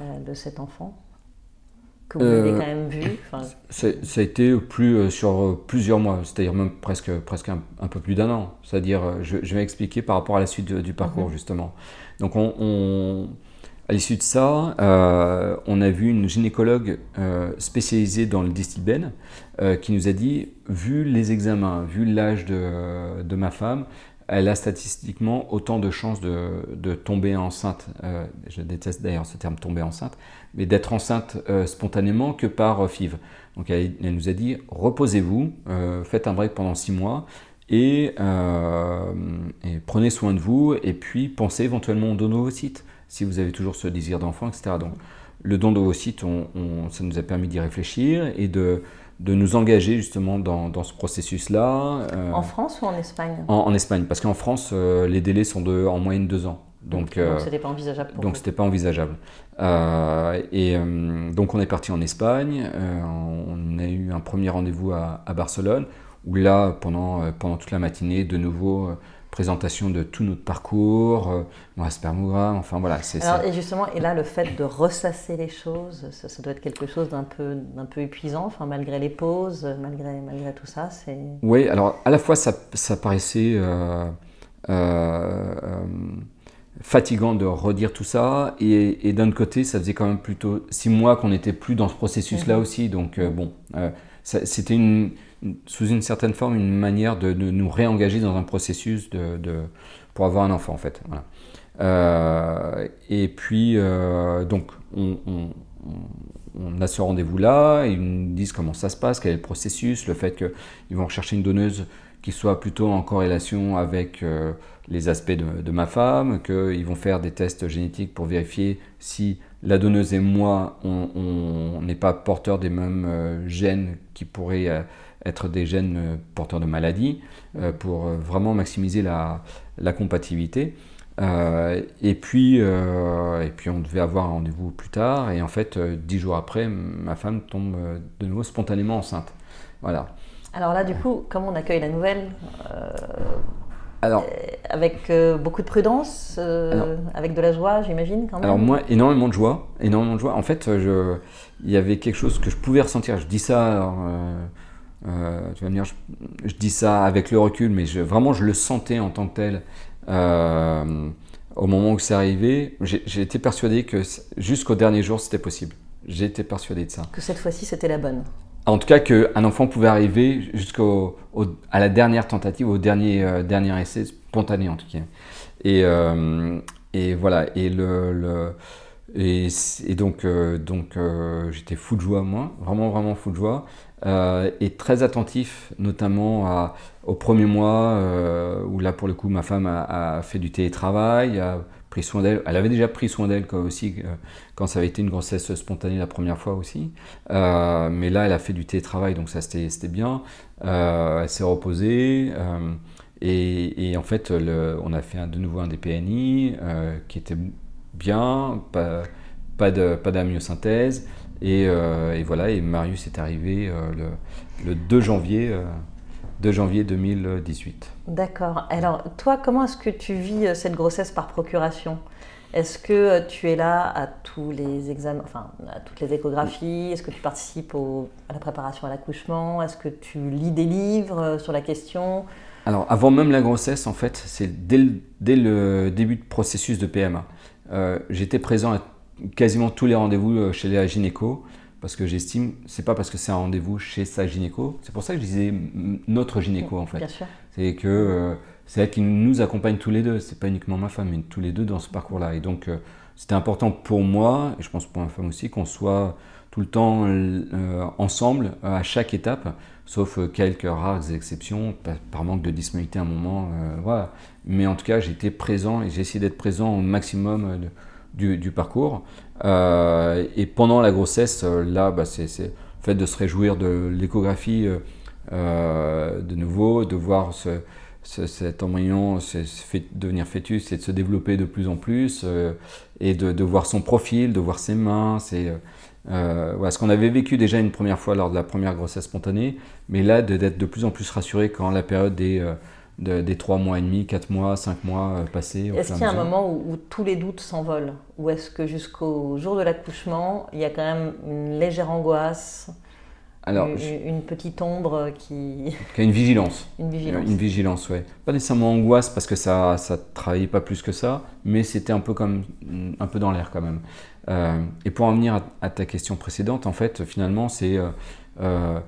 euh, de cet enfant que vous avez quand même vu enfin... Ça a été plus, euh, sur plusieurs mois, c'est-à-dire même presque, presque un, un peu plus d'un an. C'est-à-dire, je, je, vais expliquer par rapport à la suite du parcours, -hmm. justement. Donc, on, on à l'issue de ça, euh, on a vu une gynécologue euh, spécialisée dans le distilbène euh, qui nous a dit, vu les examens, vu l'âge de, de ma femme, elle a statistiquement autant de chances de, de tomber enceinte, euh, je déteste d'ailleurs ce terme tomber enceinte, mais d'être enceinte euh, spontanément que par euh, FIV. Donc elle, nous a dit reposez-vous, faites un break pendant six mois et, et, prenez soin de vous et puis pensez éventuellement au don d'ovocytes si vous avez toujours ce désir d'enfant, etc. Donc le don d'ovocytes, on, on, ça nous a permis d'y réfléchir et de de nous engager justement dans, dans ce processus-là. Euh, en France ou en Espagne? en, en, Espagne, parce qu'en France, euh, les délais sont de, en moyenne deux ans. Donc, euh, c'était pas envisageable. Pour donc c'était pas envisageable. et donc on est parti en Espagne. on a eu un premier rendez-vous à, à, Barcelone, où là, pendant, pendant toute la matinée, de nouveau présentation de tout notre parcours, euh, mon spermogramme, enfin voilà. c'est ça. Et justement, et là, le fait de ressasser les choses, ça, ça doit être quelque chose d'un peu, d'un peu épuisant, enfin, malgré les pauses, malgré, malgré tout ça. c'est... Oui, alors à la fois, ça, ça paraissait euh, euh, fatigant de redire tout ça, et, et d'un côté, ça faisait quand même plutôt six mois qu'on n'était plus dans ce processus-là -hmm. aussi, donc bon, c'était une sous une certaine forme, une manière de, nous réengager dans un processus de, pour avoir un enfant, en fait. Euh, et puis, euh, donc, on, a ce rendez-vous-là, ils nous disent comment ça se passe, quel est le processus, le fait qu'ils vont rechercher une donneuse qui soit plutôt en corrélation avec euh, les aspects de, de ma femme, qu'ils vont faire des tests génétiques pour vérifier si la donneuse et moi, on n'est pas porteurs des mêmes gènes qui pourraient être des gènes euh, porteurs de maladies, euh, pour euh, vraiment maximiser la, la compatibilité. Euh, et, puis, euh, et puis on devait avoir un rendez-vous plus tard, et en fait, dix jours après, ma femme tombe de nouveau spontanément enceinte. Voilà. Alors là, du coup, comment on accueille la nouvelle alors, avec beaucoup de prudence, alors, avec de la joie, j'imagine quand même? Alors moi, énormément de joie, énormément de joie. En fait, je, il y avait quelque chose que je pouvais ressentir. Je dis ça, alors, euh, tu vas me dire, je, je, dis ça avec le recul, mais je, vraiment, je le sentais en tant que tel. au moment où c'est arrivé, j'ai été persuadé que jusqu'au dernier jour, c'était possible. J'ai été persuadé de ça. Que cette fois-ci, c'était la bonne. En tout cas, qu'un enfant pouvait arriver jusqu'à la dernière tentative, au dernier, euh, dernier essai, spontané en tout cas. Et, euh, et voilà, et, le, le et, donc, euh, donc euh, j'étais fou de joie, moi, vraiment, vraiment fou de joie, euh, et très attentif, notamment au premier mois, où là, pour le coup, ma femme a, fait du télétravail, a pris soin d'elle. Elle avait déjà pris soin d'elle aussi quand ça avait été une grossesse spontanée la première fois aussi. mais là, elle a fait du télétravail, donc ça c'était bien. elle s'est reposée. Et, en fait, on a fait de nouveau un des PNI qui était bien, pas, pas d'amyosynthèse. Pas et, euh, et, voilà, et Marius est arrivé euh, le, le, 2 janvier. 2 euh, janvier 2018. D'accord. Alors, toi, comment est-ce que tu vis cette grossesse par procuration? Est-ce que tu es là à tous les examens, enfin, à toutes les échographies? Est-ce que tu participes à la préparation à l'accouchement? Est-ce que tu lis des livres sur la question? Alors, avant même la grossesse, en fait, c'est dès, dès, le début du processus de PMA. J'étais présent à quasiment tous les rendez-vous euh, chez la gynéco parce que j'estime, c'est pas parce que c'est un rendez-vous chez sa gynéco, c'est pour ça que je disais notre gynéco en fait. C'est que euh, c'est elle qui nous accompagne tous les deux, c'est pas uniquement ma femme, mais tous les deux dans ce parcours-là. Et donc euh, c'était important pour moi, et je pense pour ma femme aussi, qu'on soit tout le temps ensemble à chaque étape, sauf quelques rares exceptions, par, manque de disponibilité à un moment. voilà. Mais en tout cas, j'étais présent et j'ai essayé d'être présent au maximum. De, du, parcours. Euh, et pendant la grossesse, euh, là, bah, c'est le fait de se réjouir de l'échographie euh, de nouveau, de voir ce, cet embryon fait, devenir fœtus et de se développer de plus en plus, et de, voir son profil, de voir ses mains. Ce qu'on avait vécu déjà une première fois lors de la première grossesse spontanée, mais là, d'être de plus en plus rassuré quand la période est des trois mois et demi, quatre mois, cinq mois euh, passés. Est-ce qu'il y a un moment où, tous les doutes s'envolent Ou est-ce que jusqu'au jour de l'accouchement, il y a quand même une légère angoisse alors, une, petite ombre qui... qui a une vigilance. Une vigilance. Une vigilance, ouais. Pas nécessairement angoisse parce que ça ne travaillait pas plus que ça, mais c'était un peu comme un peu dans l'air quand même. Euh, et pour en venir à, ta question précédente, en fait, finalement, c'est euh,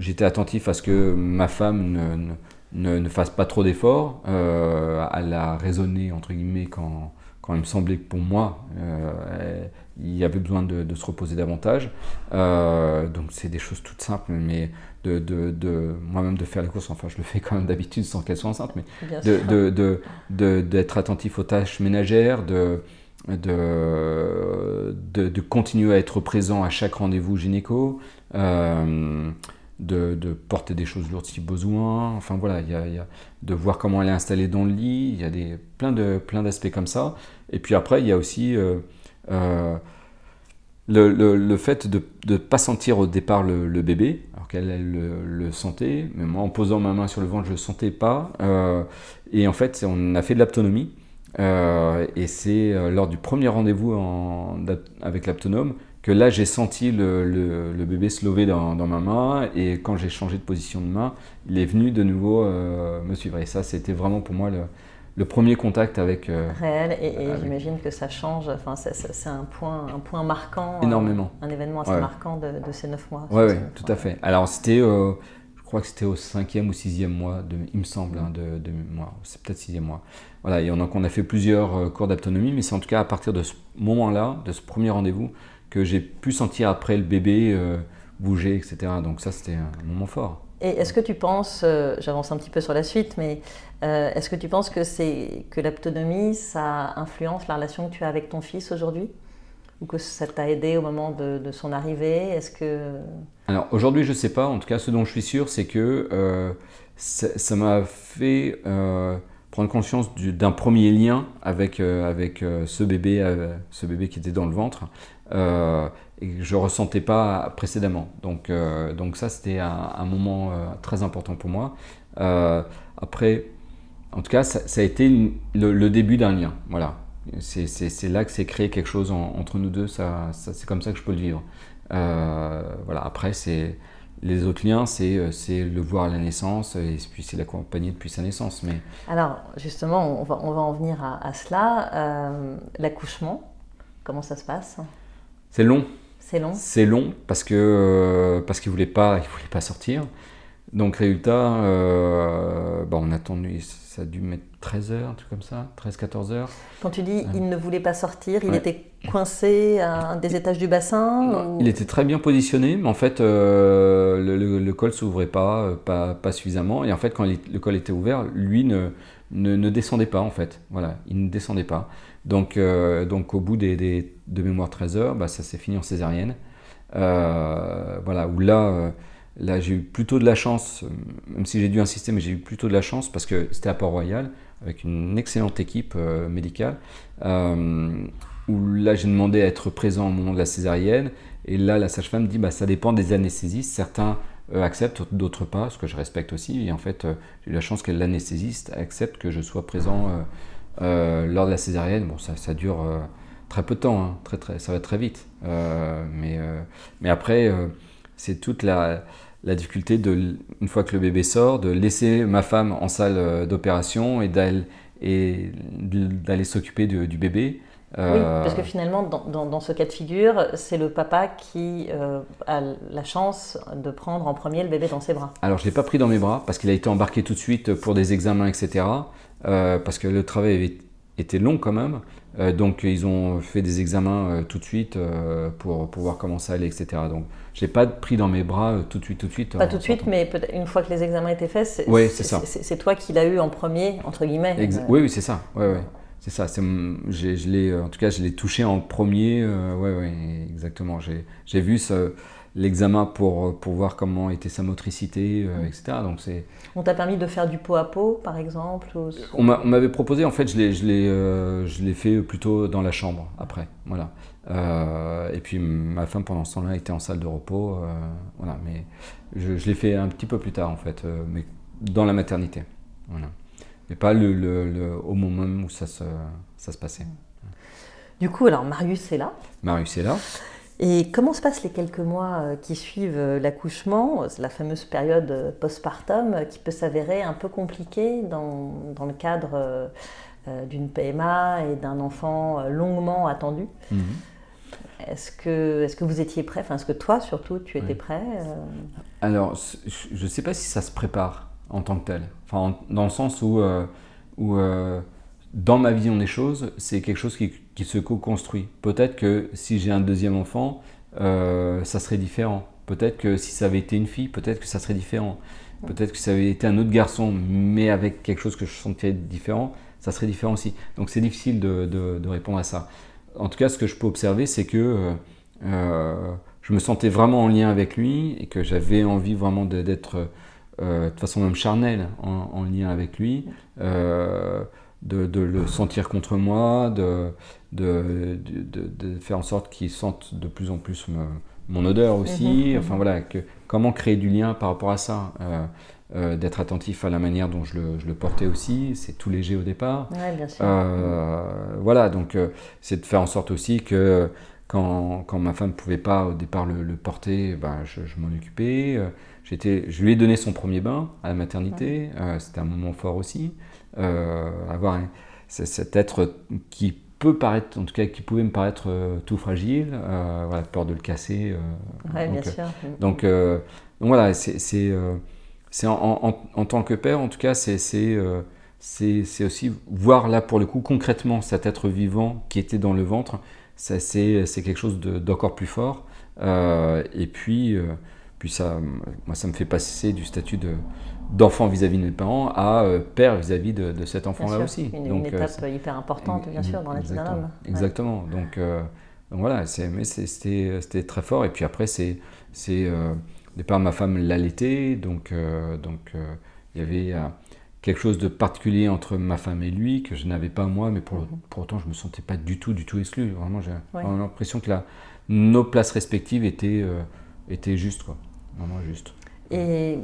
j'étais attentif à ce que ma femme ne ne, fasse pas trop d'efforts. Euh, elle a raisonné, entre guillemets, quand, quand il me semblait que pour moi, euh, il y avait besoin de, se reposer davantage. Euh, donc c'est des choses toutes simples, mais de, de, moi-même de faire les courses, enfin je le fais quand même d'habitude sans qu'elle soit enceinte, mais d'être attentif aux tâches ménagères, de, de, de, continuer à être présent à chaque rendez-vous gynéco. Euh, de, porter des choses lourdes si besoin. Enfin voilà, il y, a, de voir comment elle est installée dans le lit. Il y a des, plein, de, plein d'aspects comme ça. Et puis après, il y a aussi euh, euh, le, fait de ne pas sentir au départ le, bébé, alors qu'elle le, sentait. Mais moi, en posant ma main sur le ventre, je ne le sentais pas. Euh, et en fait, on a fait de l'aptonomie. et c'est lors du premier rendez-vous avec l'aptonome que là j'ai senti le, bébé se lever dans, ma main et quand j'ai changé de position de main, il est venu de nouveau euh, me suivre. Et ça, c'était vraiment pour moi le, premier contact avec. Euh, Réel, et, j'imagine que ça change, enfin, c'est un point, un point marquant. Euh, Énormément. un événement assez marquant de, ces neuf mois. Oui, ouais, tout à fait. Alors c'était, je crois que c'était au cinquième ou sixième mois, de, il me semble, hein, de, de moi, c'est peut-être sixième mois. Voilà, et on a, on a fait plusieurs cours d'autonomie, mais c'est en tout cas à partir de ce moment-là, de ce premier rendez-vous, que j'ai pu sentir après le bébé euh, bouger, etc. Donc ça, c'était un moment fort. Et est-ce que tu penses, euh, j'avance un petit peu sur la suite, mais euh, est-ce que tu penses que, c'est, que l'autonomie, ça influence la relation que tu as avec ton fils aujourd'hui? Ou que ça t'a aidé au moment de, son arrivée? Est-ce que... Alors aujourd'hui, je ne sais pas. En tout cas, ce dont je suis sûr, c'est que ça, m'a fait prendre conscience d'un premier lien avec, avec ce, bébé, ce bébé qui était dans le ventre. Euh, et que je ne ressentais pas précédemment. Donc, euh, donc ça, c'était un, moment euh, très important pour moi. après, en tout cas, ça, a été le, début d'un lien. Voilà. C'est là que s'est créé quelque chose entre nous deux. Ça, c'est comme ça que je peux le vivre. voilà. Après, c'est les autres liens, c'est le voir à la naissance et puis c'est l'accompagner depuis sa naissance. Mais... Alors, justement, on va, on va en venir à, à cela. L'accouchement, comment ça se passe? C'est long. C'est long. C'est long parce que euh, parce qu'il voulait pas il voulait pas sortir. Donc résultat, euh, bah, on a attendu, ça a dû mettre 13 heures, un truc comme ça, 13-14 heures. Quand tu dis il ne voulait pas sortir, il était coincé à un des étages du bassin Il était très bien positionné, mais en fait euh, le, le, col s'ouvrait pas, pas, pas, suffisamment. Et en fait quand le col était ouvert, lui ne, ne, ne, descendait pas en fait. Voilà, il ne descendait pas. Donc, donc au bout des, de mémoire 13 heures, bah, ça s'est fini en césarienne. voilà, où là, là j'ai eu plutôt de la chance, même si j'ai dû insister, mais j'ai eu plutôt de la chance parce que c'était à Port-Royal avec une excellente équipe médicale. où là, j'ai demandé à être présent au moment de la césarienne. Et là, la sage-femme dit bah, ça dépend des anesthésistes. Certains euh, acceptent, d'autres pas, ce que je respecte aussi. Et en fait, euh, j'ai eu la chance que l'anesthésiste accepte que je sois présent euh, lors de la césarienne. Bon, ça, ça dure très peu de temps, hein. très, très, ça va très vite. mais, mais après, c'est toute la, la, difficulté, de, une fois que le bébé sort, de laisser ma femme en salle d'opération et d'aller s'occuper du bébé. Oui, euh, parce que finalement, dans, ce cas de figure, c'est le papa qui euh, a la chance de prendre en premier le bébé dans ses bras. Alors, je ne l'ai pas pris dans mes bras parce qu'il a été embarqué tout de suite pour des examens, etc. Euh, parce que le travail avait été long quand même. donc, ils ont fait des examens tout de suite pour, pour, voir comment ça allait, etc. Donc, je l'ai pas pris dans mes bras tout de suite, tout de suite. Pas tout de suite, mais une fois que les examens étaient faits, c'est toi qui l'as eu en premier, entre guillemets. oui, oui, c'est ça. Ouais, ouais. C'est ça, je l'ai, en tout cas, je l'ai touché en premier. Euh, ouais, ouais, exactement. J'ai vu l'examen pour, pour voir comment était sa motricité, euh, etc. Donc c'est. On t'a permis de faire du pot à pot, par exemple On m'avait proposé, en fait, je l'ai, je l'ai, euh, je l'ai fait plutôt dans la chambre après, voilà. et puis ma femme pendant ce temps-là était en salle de repos, voilà. Mais je, je l'ai fait un petit peu plus tard en fait, mais dans la maternité, voilà mais pas le, le, au moment où ça se, ça se passait. Du coup, alors Marius est là. Marius est là. Et comment se passent les quelques mois euh, qui suivent euh, l'accouchement, la fameuse période euh, postpartum qui peut s'avérer un peu compliquée dans, dans le cadre d'une PMA et d'un enfant longuement attendu? Mhm. Est-ce que, est que vous étiez prêt? Enfin, est-ce que toi, surtout, tu étais prêt Alors, je ne sais pas si ça se prépare en tant que tel. Enfin, dans le sens où, euh, où euh, dans ma vision des choses, c'est quelque chose qui, se co-construit. Peut-être que si j'ai un deuxième enfant, euh, ça serait différent. Peut-être que si ça avait été une fille, peut-être que ça serait différent. Peut-être que ça avait été un autre garçon, mais avec quelque chose que je sentirais différent, ça serait différent aussi. Donc c'est difficile de, de, répondre à ça. En tout cas, ce que je peux observer, c'est que je me sentais vraiment en lien avec lui et que j'avais envie vraiment d'être euh, de façon même charnelle en, lien avec lui, euh, de, le sentir contre moi, de, de, faire en sorte qu'il sente de plus en plus mon odeur aussi. Mhm, mhm. Enfin voilà, que, comment créer du lien par rapport à ça euh, d'être attentif à la manière dont je le, portais aussi, c'est tout léger au départ. Ouais, bien sûr. voilà, donc c'est de faire en sorte aussi que quand, quand ma femme ne pouvait pas au départ le, porter, ben, je, je m'en occupais je lui ai donné son premier bain à la maternité, euh, c'était un moment fort aussi. Euh, avoir cet être qui peut paraître, en tout cas qui pouvait me paraître euh, tout fragile, voilà, peur de le casser. Ouais, donc, bien sûr. Donc, voilà, c'est en, en, tant que père, en tout cas, c'est c'est aussi voir là pour le coup concrètement cet être vivant qui était dans le ventre, c'est quelque chose d'encore plus fort. et puis puis ça, moi, ça me fait passer du statut de, d'enfant vis-à-vis de mes parents à euh, père vis-à-vis de, cet enfant-là aussi. Une, Donc, une euh, étape hyper importante, bien sûr, dans la vie d'un homme. Exactement. Donc, euh, donc, voilà, mais c'était, c'était très fort. Et puis après, c'est, c'est au départ, ma femme l'allaitait, donc donc il y avait quelque chose de particulier entre ma femme et lui que je n'avais pas moi, mais pour, mhm. pour autant, je me sentais pas du tout, du tout exclu. Vraiment, j'ai l'impression que la, nos places respectives étaient, étaient justes, quoi juste. Et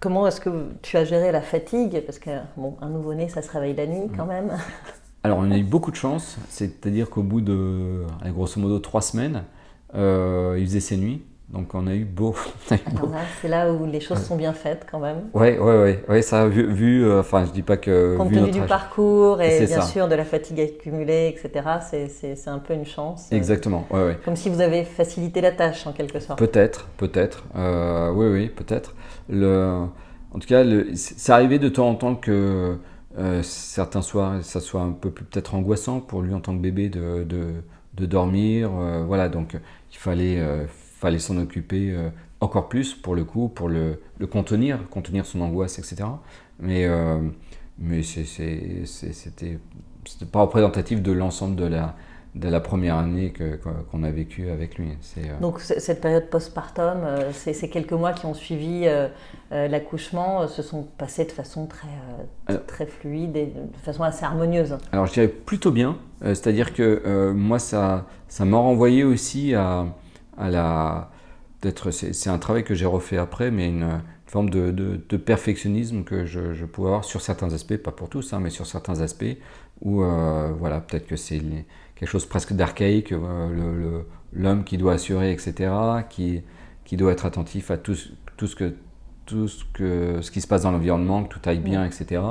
comment est-ce que tu as géré la fatigue? Parce que bon, un nouveau-né, ça se réveille la nuit quand même. Alors, on a eu beaucoup de chance, c'est-à-dire qu'au bout de, grosso modo, trois semaines, euh, il faisait ses nuits. Donc on a eu beau. C'est là où les choses sont bien faites quand même. Oui, oui, oui. Ouais, ça a vu, vu euh, enfin je dis pas que... Compte tenu du parcours et bien sûr de la fatigue accumulée, etc., c'est un peu une chance. Exactement, ouais, ouais. Comme si vous avez facilité la tâche en quelque sorte. Peut-être, peut-être. Euh, oui, oui, peut-être. En tout cas, c'est arrivé de temps en temps que euh, certains soirs, ça soit un peu plus peut-être angoissant pour lui en tant que bébé de, de, de dormir. voilà, donc il fallait fallait s'en occuper euh, encore plus pour le coup, pour le, le contenir, contenir son angoisse, etc. Mais, euh, mais c'était pas représentatif de l'ensemble de la, de la première année qu'on a vécue avec lui. Euh, Donc cette période postpartum, euh, ces quelques mois qui ont suivi euh, l'accouchement se sont passés de façon très, très fluide et de façon assez harmonieuse. Alors je dirais plutôt bien, c'est-à-dire que moi ça ça m'a renvoyé aussi à, à la c'est un travail que j'ai refait après, mais une, forme de, de, perfectionnisme que je, je, pouvais avoir sur certains aspects, pas pour tous, hein, mais sur certains aspects où voilà peut-être que c'est quelque chose presque d'archaïque, euh, l'homme qui doit assurer, etc., qui, qui doit être attentif à tout, tout, ce, que, tout ce, que, ce qui se passe dans l'environnement, que tout aille bien, etc.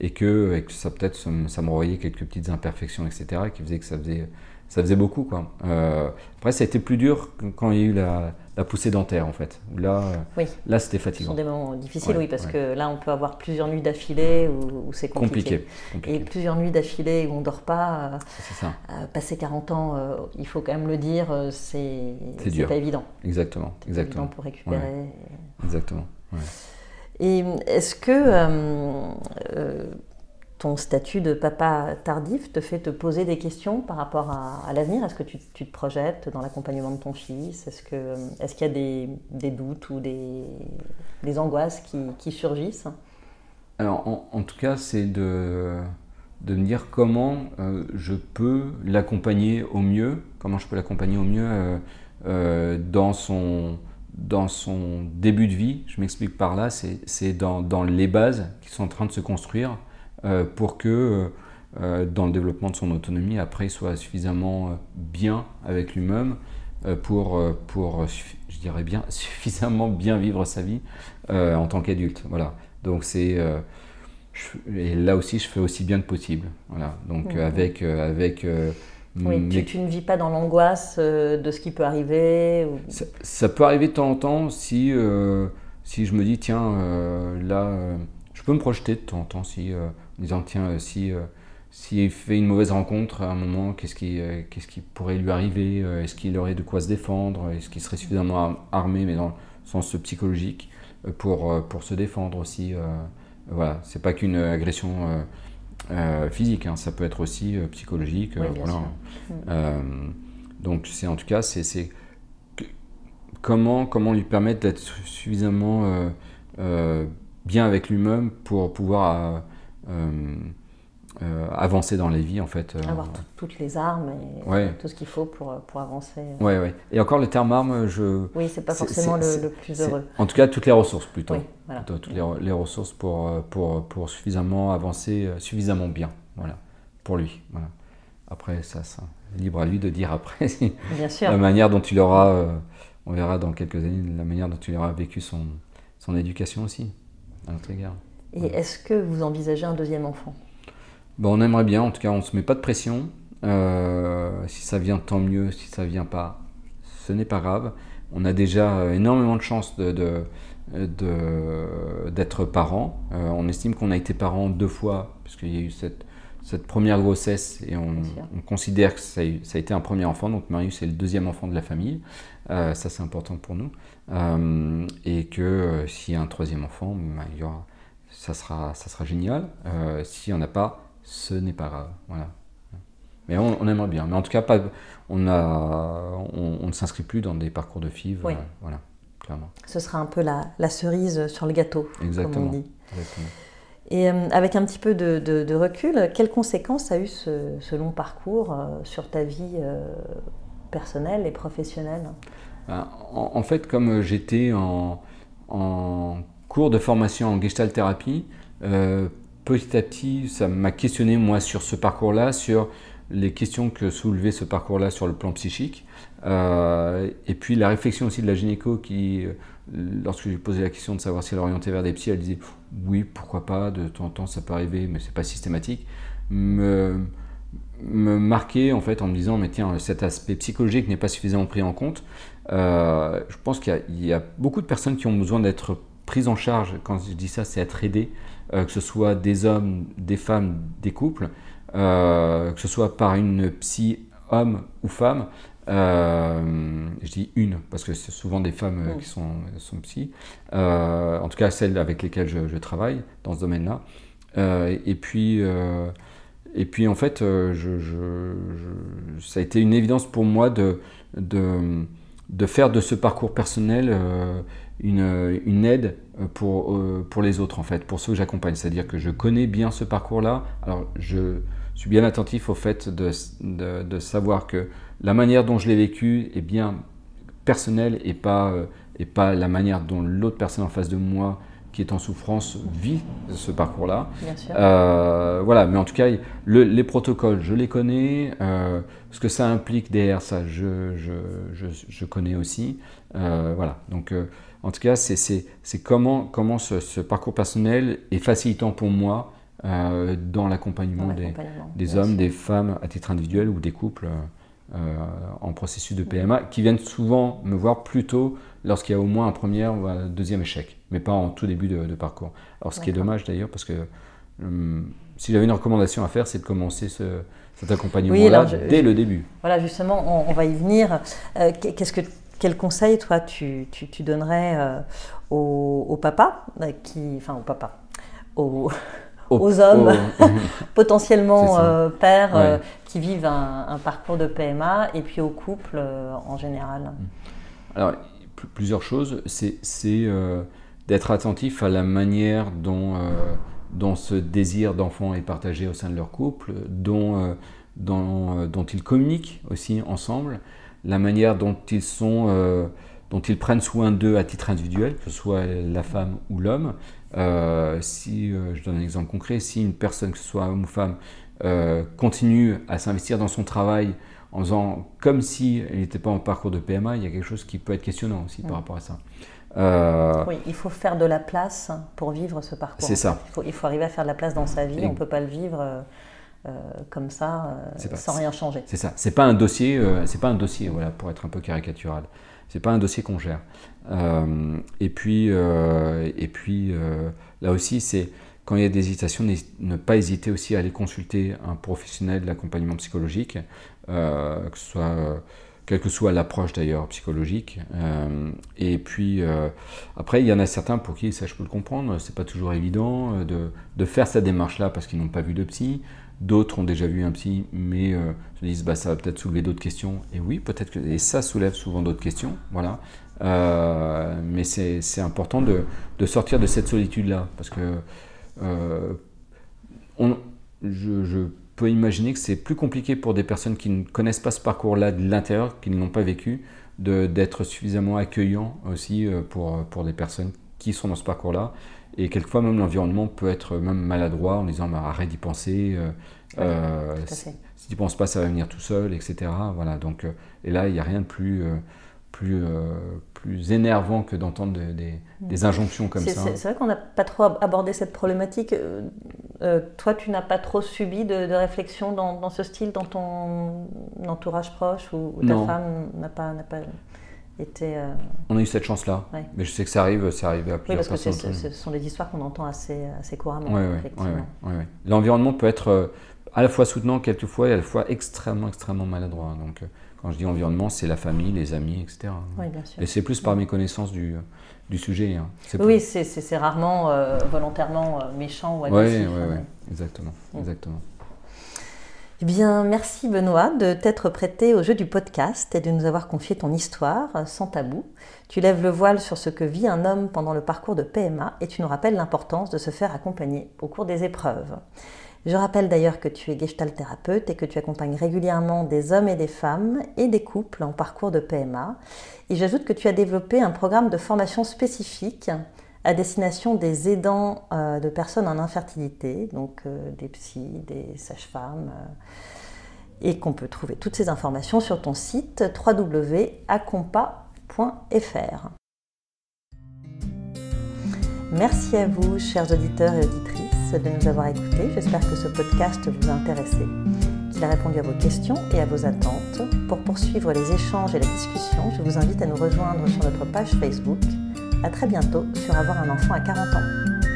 Et que, et que ça peut-être ça me renvoyait quelques petites imperfections, etc., qui faisaient que ça faisait ça faisait beaucoup. Quoi. Euh, après, ça a été plus dur quand il y a eu la, poussée dentaire, en fait. Là, là c'était fatigant. Ce sont des moments difficiles, oui, parce que là, on peut avoir plusieurs nuits d'affilée où, c'est compliqué. Et plusieurs nuits d'affilée où on ne dort pas. Euh, ça. Euh, passer 40 ans, il faut quand même le dire, c'est pas évident. Exactement. exactement. évident pour récupérer. Exactement. Et est-ce que ton statut de papa tardif te fait te poser des questions par rapport à, l'avenir? Est-ce que tu, te projettes dans l'accompagnement de ton fils? Est-ce qu'il est y a des, doutes ou des, angoisses qui, surgissent? Alors, en, tout cas, c'est de, me dire comment euh, je peux l'accompagner au mieux, comment je peux l'accompagner au mieux euh, euh, dans, son, dans son début de vie. Je m'explique par là, c'est dans, dans les bases qui sont en train de se construire pour que euh, euh, dans le développement de son autonomie, après, il soit suffisamment bien avec lui-même pour, pour, je dirais bien, suffisamment bien vivre sa vie en tant qu'adulte. Voilà. Donc c'est et là aussi, je fais aussi bien que possible. Voilà. Donc avec avec oui, tu, ne vis pas dans l'angoisse de ce qui peut arriver ça, peut arriver de temps en temps si, si je me dis, tiens, là, je peux me projeter de temps en temps si en disant tiens, euh, si euh, s'il fait une mauvaise rencontre à un moment, qu'est-ce qui, euh, qu'est-ce qui pourrait lui arriver Est-ce qu'il aurait de quoi se défendre Est-ce qu'il serait suffisamment armé, mais dans le sens psychologique, pour, pour se défendre aussi Voilà, c'est pas qu'une agression physique, hein, ça peut être aussi psychologique. voilà. Mm. donc c'est en tout cas, c'est, comment, comment lui permettre d'être suffisamment bien avec lui-même pour pouvoir euh, euh, avancer dans les vies en fait. Euh, Avoir toutes les armes et tout ce qu'il faut pour, pour avancer. Ouais, ouais. Et encore le terme arme, je. Oui, c'est pas forcément le, plus heureux. En tout cas, toutes les ressources plutôt. Oui, voilà. Toutes les, les, ressources pour, pour, pour suffisamment avancer, suffisamment bien, voilà, pour lui. Voilà. Après, ça, ça, libre à lui de dire après. Bien sûr. La manière dont il aura, on verra dans quelques années, la manière dont il aura vécu son, son éducation aussi, à notre égard. Et est-ce que vous envisagez un deuxième enfant? Bon, On aimerait bien, en tout cas on ne se met pas de pression. Euh, si ça vient, tant mieux. Si ça vient pas, ce n'est pas grave. On a déjà énormément de chance de, d'être parents. Euh, on estime qu'on a été parents deux fois, puisqu'il y a eu cette, cette première grossesse, et on, considère que ça a, été un premier enfant, donc Marius est le deuxième enfant de la famille. Euh, ça, c'est important pour nous. et que s'il y a un troisième enfant, ben, il y aura ça sera, ça sera génial. Euh, S'il n'y en a pas, ce n'est pas grave. Voilà. Mais on, aimerait bien. Mais en tout cas, pas, on, a, on, ne s'inscrit plus dans des parcours de FIV. Oui. voilà, clairement. Ce sera un peu la, la cerise sur le gâteau, Exactement. comme on dit. Et euh, avec un petit peu de, de, recul, quelles conséquences a eu ce, long parcours euh, sur ta vie euh, personnelle et professionnelle? Ben, en, en, fait, comme j'étais en, en cours de formation en gestalt thérapie, euh, petit à petit, ça m'a questionné moi sur ce parcours-là, sur les questions que soulevait ce parcours-là sur le plan psychique. Euh, et puis la réflexion aussi de la gynéco qui, euh, lorsque j'ai posé la question de savoir si elle orientait vers des psys, elle disait oui, pourquoi pas, de temps en temps ça peut arriver, mais c'est pas systématique. Me, me marquer en fait en me disant mais tiens cet aspect psychologique n'est pas suffisamment pris en compte. je pense qu'il y, a beaucoup de personnes qui ont besoin d'être prise en charge, quand je dis ça, c'est être aidé, euh, que ce soit des hommes, des femmes, des couples, euh, que ce soit par une psy homme ou femme. Euh, je dis une parce que c'est souvent des femmes qui sont, psy, en tout cas celles avec lesquelles je, travaille dans ce domaine-là. et puis et puis en fait, ça a été une évidence pour moi de, de faire de ce parcours personnel une, une, aide pour, pour les autres, en fait, pour ceux que j'accompagne. C'est-à-dire que je connais bien ce parcours-là. Alors, je suis bien attentif au fait de, de, de savoir que la manière dont je l'ai vécu est bien personnelle et pas, et pas la manière dont l'autre personne en face de moi qui est en souffrance vit ce parcours-là. Euh, voilà, mais en tout cas, les protocoles, je les connais. Euh, ce que ça implique derrière ça, je, je, je, je connais aussi. Euh, voilà, donc en tout cas, c'est comment, comment ce, ce, parcours personnel est facilitant pour moi dans l'accompagnement des, des hommes, des femmes à titre individuel ou des couples. en processus de PMA, qui viennent souvent me voir plutôt lorsqu'il y a au moins un premier ou un deuxième échec, mais pas en tout début de, parcours. Alors ce qui est dommage d'ailleurs, parce que hum, si j'avais une recommandation à faire, c'est de commencer ce, cet accompagnement-là dès le début. Voilà, justement, on, va y venir. Euh, qu'est-ce que, quel conseil, toi, tu, tu, donnerais euh, au, papa, euh, qui, enfin au papa, aux, aux hommes potentiellement pères qui vivent un, un, parcours de PMA et puis aux couples en général? Alors, plusieurs choses. C'est euh, d'être attentif à la manière dont, euh, dont ce désir d'enfant est partagé au sein de leur couple, dont, euh, dont, dont, ils communiquent aussi ensemble, la manière dont ils, sont, dont ils prennent soin d'eux à titre individuel, que ce soit la femme ou l'homme. si, je donne un exemple concret, si une personne, que ce soit homme ou femme, continue à s'investir dans son travail, en faisant comme s'il n'était pas en parcours de PMA, il y a quelque chose qui peut être questionnant aussi par mm. rapport à ça. Euh, oui, il faut faire de la place pour vivre ce parcours. C'est ça. Il faut, il faut, arriver à faire de la place dans sa vie. On ne peut pas le vivre euh, euh, comme ça, sans rien changer. C'est ça. C'est pas un dossier. c'est pas un dossier. Voilà, pour être un peu caricatural. C'est pas un dossier qu'on gère. et puis, et puis là aussi, c'est quand il y a des hésitations, ne pas hésiter aussi à aller consulter un professionnel de l'accompagnement psychologique, euh, que ce soit, euh, quelle que soit l'approche d'ailleurs psychologique. Euh, et puis après, il y en a certains pour qui, ça je peux le comprendre, c'est pas toujours évident de, de faire cette démarche-là parce qu'ils n'ont pas vu de psy. D'autres ont déjà vu un psy, mais se disent bah, ça va peut-être soulever d'autres questions. Et oui, peut-être que et ça soulève souvent d'autres questions, voilà. mais c'est important de, de, sortir de cette solitude-là parce que euh, on, je, peux imaginer que c'est plus compliqué pour des personnes qui ne connaissent pas ce parcours-là de l'intérieur, qui ne l'ont pas vécu, d'être suffisamment accueillant aussi euh, pour, pour des personnes qui sont dans ce parcours-là. Et quelquefois, même l'environnement peut être même maladroit en disant bah, arrête d'y penser, euh, si, tu ne penses pas, ça va venir tout seul, etc. Voilà, donc, et là, il n'y a rien de plus, plus, plus énervant que d'entendre des, des, injonctions comme ça. C'est vrai qu'on n'a pas trop abordé cette problématique. Euh, euh, toi, tu n'as pas trop subi de, de réflexion dans, dans, ce style dans ton entourage proche ou, ta femme n'a pas, pas Euh, On a eu cette chance-là. Mais je sais que ça arrive, ça arrive à plusieurs oui, parce que ce sont des histoires qu'on entend assez, assez couramment. Oui, L'environnement peut être à la fois soutenant quelquefois et à la fois extrêmement, extrêmement maladroit. Donc, quand je dis environnement, c'est la famille, les amis, etc. Oui, bien sûr. Et c'est plus par mes connaissances du, du sujet. Hein. Oui, c'est rarement euh, volontairement euh, méchant ou agressif. Oui, oui, oui, exactement. Mm. exactement. Eh bien, merci Benoît de t'être prêté au jeu du podcast et de nous avoir confié ton histoire euh, sans tabou. Tu lèves le voile sur ce que vit un homme pendant le parcours de PMA et tu nous rappelles l'importance de se faire accompagner au cours des épreuves. Je rappelle d'ailleurs que tu es gestalt thérapeute et que tu accompagnes régulièrement des hommes et des femmes et des couples en parcours de PMA. Et j'ajoute que tu as développé un programme de formation spécifique à destination des aidants euh, de personnes en infertilité, donc euh, des psys, des sages-femmes, euh, et qu'on peut trouver toutes ces informations sur ton site www.acompa.fr. Merci à vous, chers auditeurs et auditrices de nous avoir écoutés. J'espère que ce podcast vous a intéressé, qu'il a répondu à vos questions et à vos attentes. Pour poursuivre les échanges et la discussion, je vous invite à nous rejoindre sur notre page Facebook. À très bientôt sur Avoir un enfant à 40 ans.